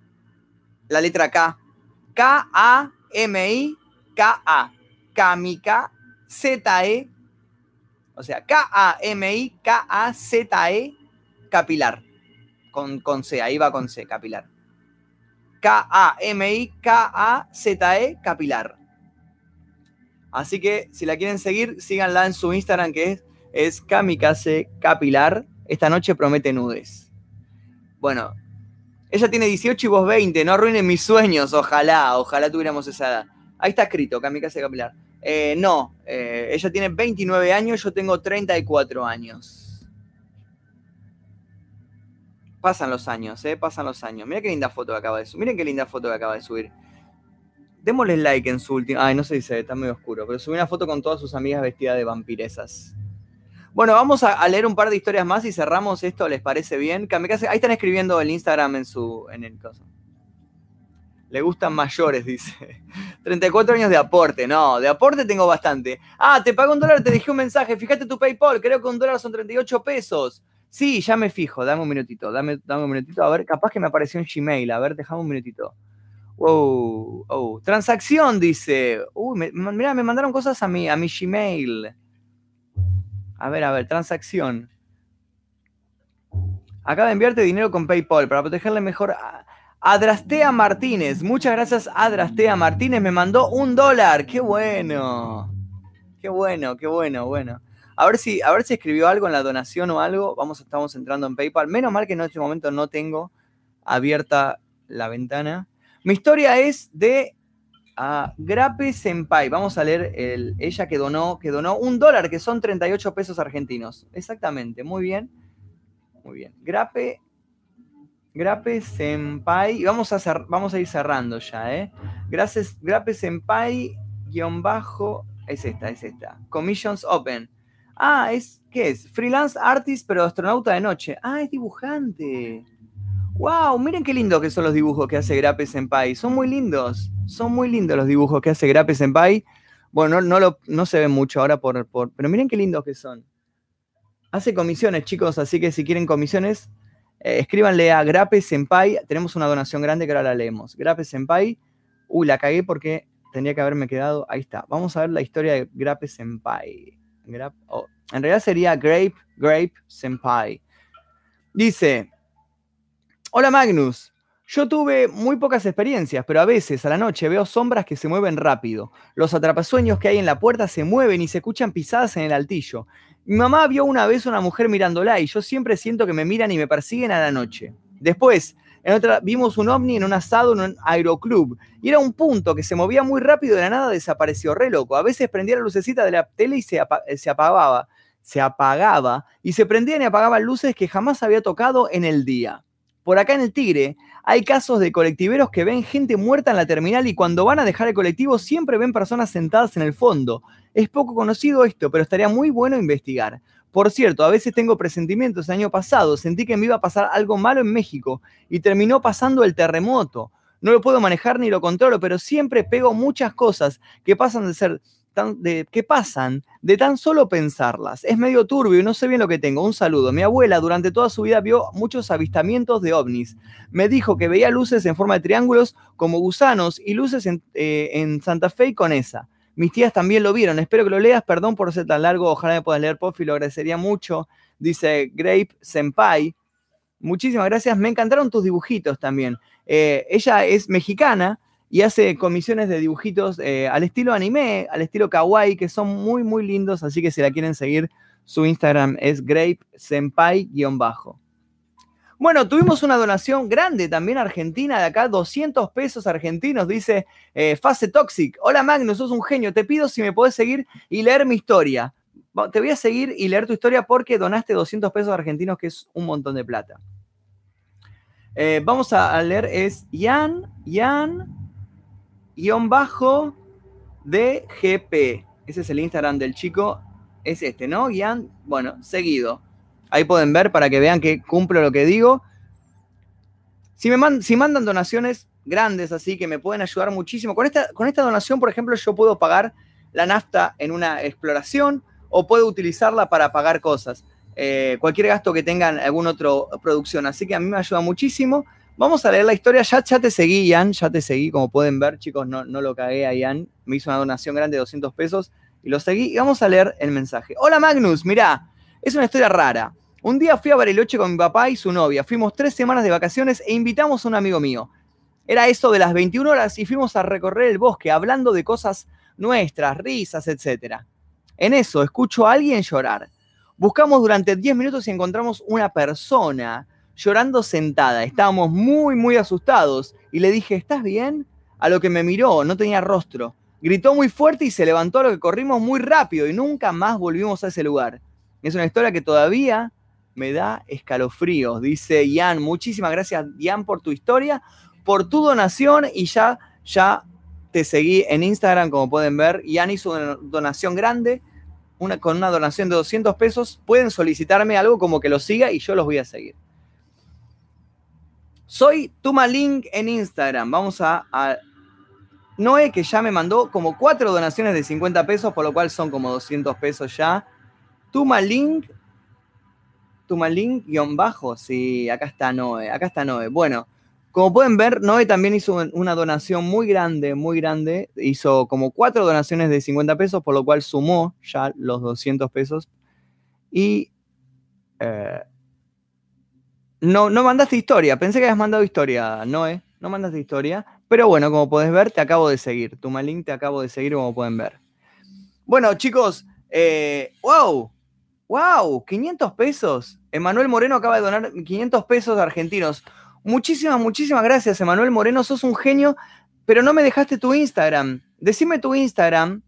la letra K. K-A-M-I-K-A. Kamika, Z-E, O sea, K-A-M-I-K-A-Z-E capilar. Con, con C, ahí va con C, capilar. K-A-M-I-K-A-Z-E capilar. Así que si la quieren seguir, síganla en su Instagram que es, es Kamikaze Capilar. Esta noche promete nudes. Bueno, ella tiene 18 y vos 20, no arruinen mis sueños, ojalá, ojalá tuviéramos esa edad. Ahí está escrito, Kamikaze Capilar. Eh, no, eh, ella tiene 29 años, yo tengo 34 años. Pasan los años, eh, pasan los años. Mira qué linda foto que acaba de subir. Miren qué linda foto que acaba de subir. Démosle like en su última. Ay, no se dice, está medio oscuro. Pero subí una foto con todas sus amigas vestidas de vampiresas. Bueno, vamos a, leer un par de historias más y cerramos esto, ¿les parece bien? Ahí están escribiendo el Instagram en su. en el caso. Le gustan mayores, dice. 34 años de aporte. No, de aporte tengo bastante. Ah, te pago un dólar, te dejé un mensaje. Fíjate tu PayPal, creo que un dólar son 38 pesos. Sí, ya me fijo, dame un minutito, dame, dame un minutito. A ver, capaz que me apareció un Gmail. A ver, dejame un minutito. Wow, oh, transacción, dice. Uy, mira, me mandaron cosas a mi, a mi Gmail. A ver, a ver, transacción. Acaba de enviarte dinero con PayPal para protegerle mejor. A Adrastea Martínez. Muchas gracias, Adrastea Martínez. Me mandó un dólar. Qué bueno. Qué bueno, qué bueno, bueno. A ver si, a ver si escribió algo en la donación o algo. Vamos, estamos entrando en PayPal. Menos mal que en este momento no tengo abierta la ventana. Mi historia es de uh, Grape Senpai. Vamos a leer el, ella que donó, que donó un dólar, que son 38 pesos argentinos. Exactamente, muy bien. Muy bien. Grape, Grape Senpai. Vamos a, vamos a ir cerrando ya, ¿eh? Gracias, Grape Senpai, guion bajo. Es esta, es esta. Commissions Open. Ah, es, ¿qué es? Freelance artist, pero astronauta de noche. Ah, es dibujante. ¡Wow! Miren qué lindo que son los dibujos que hace Grape Senpai. Son muy lindos. Son muy lindos los dibujos que hace Grape Senpai. Bueno, no, no, no se ven mucho ahora, por, por, pero miren qué lindos que son. Hace comisiones, chicos, así que si quieren comisiones, eh, escríbanle a Grape Senpai. Tenemos una donación grande que ahora la leemos. Grape Senpai. Uy, la cagué porque tendría que haberme quedado. Ahí está. Vamos a ver la historia de Grape Senpai. Oh, en realidad sería Grape, Grape Senpai. Dice, Hola Magnus, yo tuve muy pocas experiencias, pero a veces a la noche veo sombras que se mueven rápido. Los atrapasueños que hay en la puerta se mueven y se escuchan pisadas en el altillo. Mi mamá vio una vez una mujer mirándola y yo siempre siento que me miran y me persiguen a la noche. Después, en otra, vimos un ovni en un asado en un aeroclub y era un punto que se movía muy rápido de la nada desapareció, re loco. A veces prendía la lucecita de la tele y se, se apagaba, se apagaba y se prendían y apagaban luces que jamás había tocado en el día. Por acá en el Tigre hay casos de colectiveros que ven gente muerta en la terminal y cuando van a dejar el colectivo siempre ven personas sentadas en el fondo. Es poco conocido esto, pero estaría muy bueno investigar. Por cierto, a veces tengo presentimientos. El año pasado sentí que me iba a pasar algo malo en México y terminó pasando el terremoto. No lo puedo manejar ni lo controlo, pero siempre pego muchas cosas que pasan de ser de, que pasan de tan solo pensarlas. Es medio turbio y no sé bien lo que tengo. Un saludo. Mi abuela durante toda su vida vio muchos avistamientos de ovnis. Me dijo que veía luces en forma de triángulos como gusanos y luces en, eh, Santa Fe y con esa. Mis tías también lo vieron. Espero que lo leas. Perdón por ser tan largo. Ojalá me puedas leer, Pofi. Lo agradecería mucho. Dice Grape Senpai. Muchísimas gracias. Me encantaron tus dibujitos también. Eh, ella es mexicana y hace comisiones de dibujitos eh, al estilo anime, al estilo kawaii, que son muy, muy lindos, así que si la quieren seguir, su Instagram es grape bajo Bueno, tuvimos una donación grande también argentina de acá, 200 pesos argentinos, dice eh, Fase Toxic. Hola Magnus, sos un genio, te pido si me podés seguir y leer mi historia. Te voy a seguir y leer tu historia porque donaste 200 pesos argentinos, que es un montón de plata. Eh, vamos a, leer, es Ian, Ian, guion bajo DGP. Ese es el Instagram del chico. Es este, ¿no? Guián, bueno, seguido. Ahí pueden ver para que vean que cumplo lo que digo. Si, me si mandan donaciones grandes así que me pueden ayudar muchísimo. Con esta, con esta donación, por ejemplo, yo puedo pagar la nafta en una exploración o puedo utilizarla para pagar cosas. Eh, cualquier gasto que tengan alguna otra producción. Así que a mí me ayuda muchísimo. Vamos a leer la historia. Ya, ya te seguí, Ian, ya te seguí. Como pueden ver, chicos, no, no lo cagué a Ian. Me hizo una donación grande de 200 pesos Y lo seguí y vamos a leer el mensaje. Hola Magnus, mirá, es una historia rara. Un día fui a Bariloche con mi papá y su novia. Fuimos tres semanas de vacaciones e invitamos a un amigo mío. Era eso de las 21 horas y fuimos a recorrer el bosque hablando de cosas nuestras, risas, etc. En eso escucho a alguien llorar. Buscamos durante 10 minutos y encontramos una persona llorando sentada. Estábamos muy, muy asustados y le dije, ¿estás bien? A lo que me miró, no tenía rostro. Gritó muy fuerte y se levantó a lo que corrimos muy rápido y nunca más volvimos a ese lugar. Es una historia que todavía me da escalofríos, dice Ian. Muchísimas gracias, Ian, por tu historia, por tu donación y ya, ya te seguí en Instagram, como pueden ver. Ian hizo una donación grande, una, con una donación de 200 pesos. Pueden solicitarme algo como que lo siga y yo los voy a seguir. Soy Tumalink en Instagram. Vamos a Noé, que ya me mandó como cuatro donaciones de 50 pesos, por lo cual son como 200 pesos ya. Tumalink, Tumalink guion bajo, sí, acá está Noé, acá está Noé. Bueno, como pueden ver, Noé también hizo una donación muy grande, muy grande. Hizo como cuatro donaciones de 50 pesos, por lo cual sumó ya los 200 pesos. Y eh, no, no mandaste historia. Pensé que habías mandado historia, Noé. No mandaste historia. Pero bueno, como puedes ver, te acabo de seguir. Tu malín te acabo de seguir, como pueden ver. Bueno, chicos, eh, wow, wow, 500 pesos. Emanuel Moreno acaba de donar 500 pesos argentinos. Muchísimas, muchísimas gracias, Emanuel Moreno. Sos un genio, pero no me dejaste tu Instagram. Decime tu Instagram.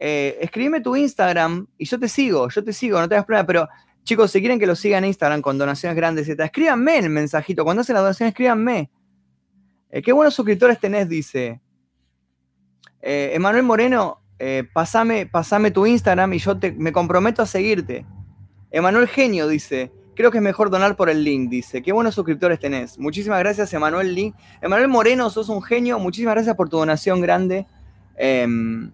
Eh, tu Instagram y yo te sigo, yo te sigo, no te das problema, pero chicos, si quieren que lo sigan en Instagram con donaciones grandes, escríbanme el mensajito. Cuando hacen la donación, escríbanme. Eh, qué buenos suscriptores tenés, dice. Eh, Emanuel Moreno, eh, pasame, tu Instagram y yo te, me comprometo a seguirte. Emanuel Genio dice, creo que es mejor donar por el link, dice. Qué buenos suscriptores tenés. Muchísimas gracias, Emanuel Link. Emanuel Moreno, sos un genio. Muchísimas gracias por tu donación grande. Em,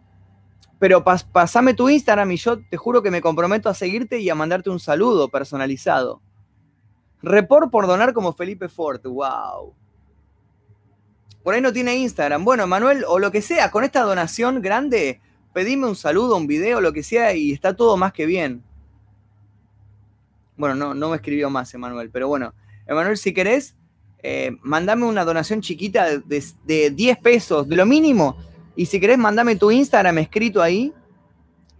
pero pasame tu Instagram y yo te juro que me comprometo a seguirte y a mandarte un saludo personalizado. Report por donar como Felipe Ford. Wow. Por ahí no tiene Instagram. Bueno, Manuel, o lo que sea, con esta donación grande, pedime un saludo, un video, lo que sea, y está todo más que bien. Bueno, no, no me escribió más, Emanuel, pero bueno, Emanuel, si querés, eh, mandame una donación chiquita de, de, 10 pesos, de lo mínimo, y si querés, mandame tu Instagram escrito ahí,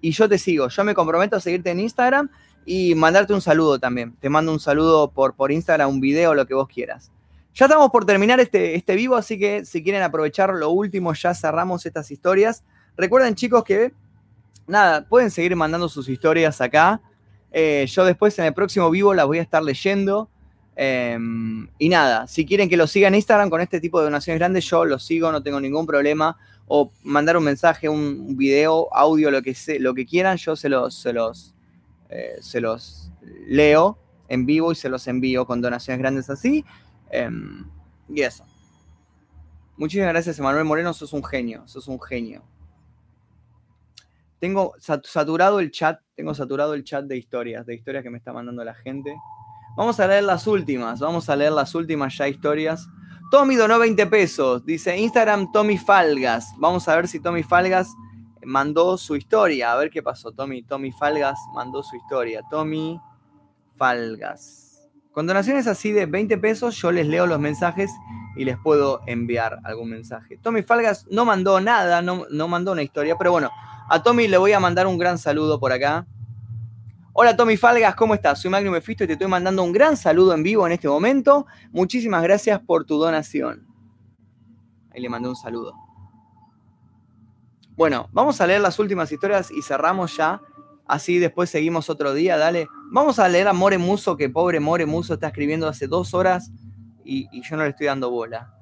y yo te sigo. Yo me comprometo a seguirte en Instagram y mandarte un saludo también. Te mando un saludo por, por Instagram, un video, lo que vos quieras. Ya estamos por terminar este, este vivo, así que si quieren aprovechar lo último, ya cerramos estas historias. Recuerden, chicos, que nada, pueden seguir mandando sus historias acá. Eh, yo después en el próximo vivo las voy a estar leyendo. Em, y nada, si quieren que lo sigan en Instagram con este tipo de donaciones grandes, yo los sigo, no tengo ningún problema. O mandar un mensaje, un video, audio, lo que, lo que quieran, yo se los, se los, eh, se los leo en vivo y se los envío con donaciones grandes así. Em, y eso. Muchísimas gracias, Emanuel Moreno, sos un genio, sos un genio. Tengo saturado el chat, tengo saturado el chat de historias, de historias que me está mandando la gente. Vamos a leer las últimas, vamos a leer las últimas ya historias. Tommy donó 20 pesos, dice Instagram Tommy Falgas. Vamos a ver si Tommy Falgas mandó su historia, a ver qué pasó. Tommy, Tommy Falgas mandó su historia. Tommy Falgas. Con donaciones así de 20 pesos, yo les leo los mensajes y les puedo enviar algún mensaje. Tommy Falgas no mandó nada, no, no mandó una historia, pero bueno, a Tommy le voy a mandar un gran saludo por acá. Hola Tommy Falgas, ¿cómo estás? Soy Magnum Mefisto y te estoy mandando un gran saludo en vivo en este momento. Muchísimas gracias por tu donación. Ahí le mandé un saludo. Bueno, vamos a leer las últimas historias y cerramos ya Así después seguimos otro día, dale. Vamos a leer a More Muso, que pobre More Muso está escribiendo hace dos horas y, yo no le estoy dando bola.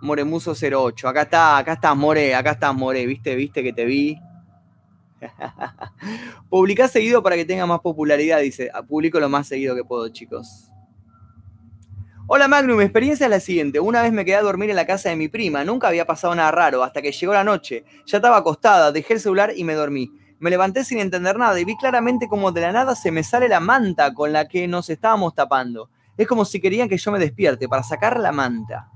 More Muso 08. Acá está, acá estás, More, acá estás, More. ¿Viste? ¿Viste que te vi? Publicá seguido para que tenga más popularidad, dice. Ah, publico lo más seguido que puedo, chicos. Hola Magnum, mi experiencia es la siguiente. Una vez me quedé a dormir en la casa de mi prima. Nunca había pasado nada raro hasta que llegó la noche. Ya estaba acostada, dejé el celular y me dormí. Me levanté sin entender nada y vi claramente como de la nada se me sale la manta con la que nos estábamos tapando. Es como si querían que yo me despierte para sacar la manta.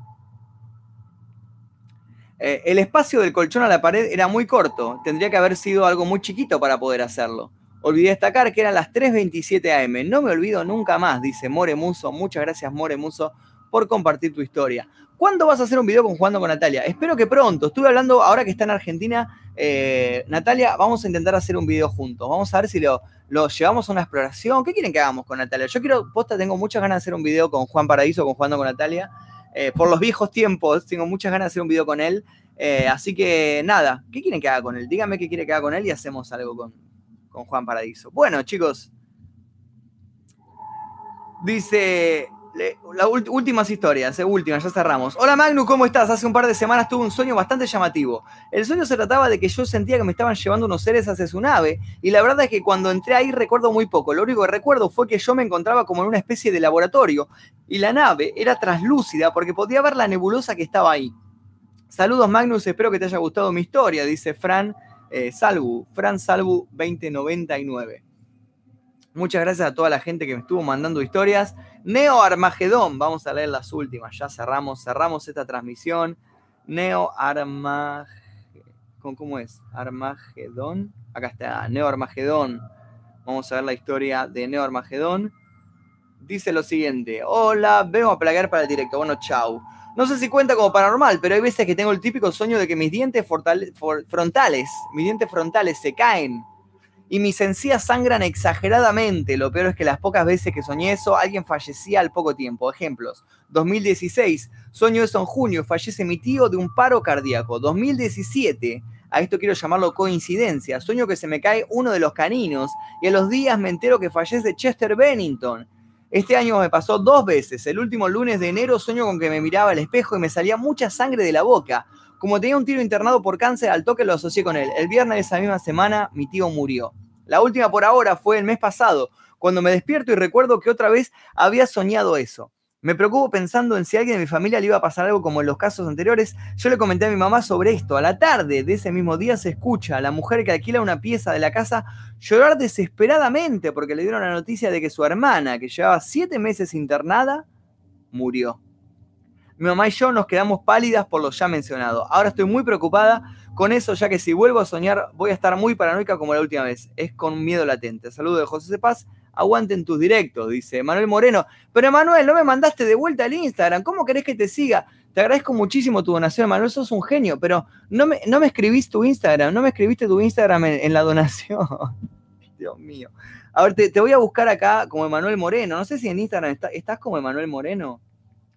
Eh, el espacio del colchón a la pared era muy corto, tendría que haber sido algo muy chiquito para poder hacerlo. Olvidé destacar que eran las 3.27 am. No me olvido nunca más, dice More Muso. Muchas gracias, More Muso, por compartir tu historia. ¿Cuándo vas a hacer un video con Jugando con Natalia? Espero que pronto. Estuve hablando ahora que está en Argentina. Eh, Natalia, vamos a intentar hacer un video juntos. Vamos a ver si lo, lo, llevamos a una exploración. ¿Qué quieren que hagamos con Natalia? Yo quiero, posta, tengo muchas ganas de hacer un video con Juan Paradiso, con Jugando con Natalia. Eh, por los viejos tiempos, tengo muchas ganas de hacer un video con él. Eh, así que nada, ¿qué quieren que haga con él? Díganme qué quiere que haga con él y hacemos algo con, con Juan Paradiso. Bueno, chicos. Dice las últimas historias, eh, últimas, ya cerramos. Hola Magnu, ¿cómo estás? Hace un par de semanas tuve un sueño bastante llamativo. El sueño se trataba de que yo sentía que me estaban llevando unos seres hacia su nave y la verdad es que cuando entré ahí recuerdo muy poco. Lo único que recuerdo fue que yo me encontraba como en una especie de laboratorio y la nave era translúcida porque podía ver la nebulosa que estaba ahí. Saludos Magnus, espero que te haya gustado mi historia, dice Fran eh, Salvu, Fran Salvu 2099. Muchas gracias a toda la gente que me estuvo mandando historias. Neo Armagedón, vamos a leer las últimas, ya cerramos, cerramos esta transmisión. Neo Armagedón, ¿cómo es? Armagedón, acá está, Neo Armagedón. Vamos a ver la historia de Neo Armagedón. Dice lo siguiente, hola, vengo a plagar para el directo. Bueno, chau. No sé si cuenta como paranormal, pero hay veces que tengo el típico sueño de que mis dientes frontales, mis dientes frontales se caen y mis encías sangran exageradamente. Lo peor es que las pocas veces que soñé eso, alguien fallecía al poco tiempo. Ejemplos. 2016, sueño eso en junio, fallece mi tío de un paro cardíaco. 2017, a esto quiero llamarlo coincidencia, sueño que se me cae uno de los caninos y a los días me entero que fallece Chester Bennington. Este año me pasó dos veces. El último lunes de enero sueño con que me miraba al espejo y me salía mucha sangre de la boca. Como tenía un tiro internado por cáncer, al toque lo asocié con él. El viernes de esa misma semana, mi tío murió. La última por ahora fue el mes pasado, cuando me despierto y recuerdo que otra vez había soñado eso. Me preocupo pensando en si a alguien de mi familia le iba a pasar algo como en los casos anteriores. Yo le comenté a mi mamá sobre esto. A la tarde de ese mismo día se escucha a la mujer que alquila una pieza de la casa llorar desesperadamente porque le dieron la noticia de que su hermana, que llevaba siete meses internada, murió. Mi mamá y yo nos quedamos pálidas por lo ya mencionado. Ahora estoy muy preocupada con eso, ya que si vuelvo a soñar voy a estar muy paranoica como la última vez. Es con miedo latente. Saludos de José Paz. Aguanten tus directos, dice Manuel Moreno. Pero Manuel, no me mandaste de vuelta al Instagram. ¿Cómo querés que te siga? Te agradezco muchísimo tu donación, Manuel. Sos un genio, pero no me, no me escribís tu Instagram. No me escribiste tu Instagram en, la donación. Dios mío. A ver, te, voy a buscar acá como Emanuel Moreno. No sé si en Instagram estás como Emanuel Moreno.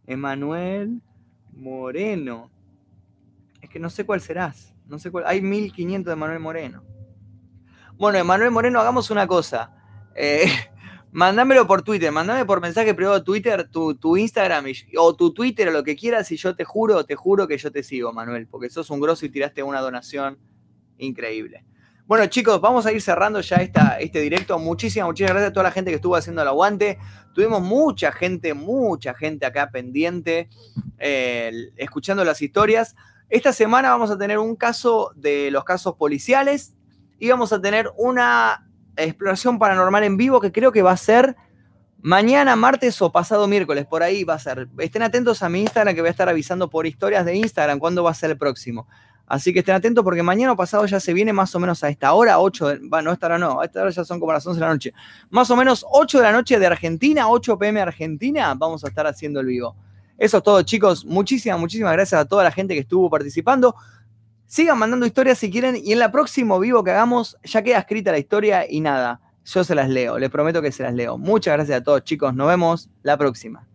Emanuel Moreno. Es que no sé cuál serás. No sé cuál. Hay 1500 de Emanuel Moreno. Bueno, Emanuel Moreno, hagamos una cosa. Eh, por Twitter, mándame por mensaje privado de Twitter tu, Instagram o tu Twitter o lo que quieras y yo te juro, te juro que yo te sigo, Manuel, porque sos un grosso y tiraste una donación increíble. Bueno, chicos, vamos a ir cerrando ya esta, este directo. Muchísimas, muchísimas gracias a toda la gente que estuvo haciendo el aguante. Tuvimos mucha gente, mucha gente acá pendiente, eh, escuchando las historias. Esta semana vamos a tener un caso de los casos policiales y vamos a tener una exploración paranormal en vivo que creo que va a ser mañana, martes o pasado miércoles. Por ahí va a ser. Estén atentos a mi Instagram que voy a estar avisando por historias de Instagram cuándo va a ser el próximo. Así que estén atentos porque mañana pasado ya se viene más o menos a esta hora, 8 de, bueno, esta hora no, a esta hora ya son como las 11 de la noche. Más o menos 8 de la noche de Argentina, 8 pm Argentina, vamos a estar haciendo el vivo. Eso es todo, chicos. Muchísimas, muchísimas gracias a toda la gente que estuvo participando. Sigan mandando historias si quieren y en el próximo vivo que hagamos ya queda escrita la historia y nada, yo se las leo, les prometo que se las leo. Muchas gracias a todos, chicos. Nos vemos la próxima.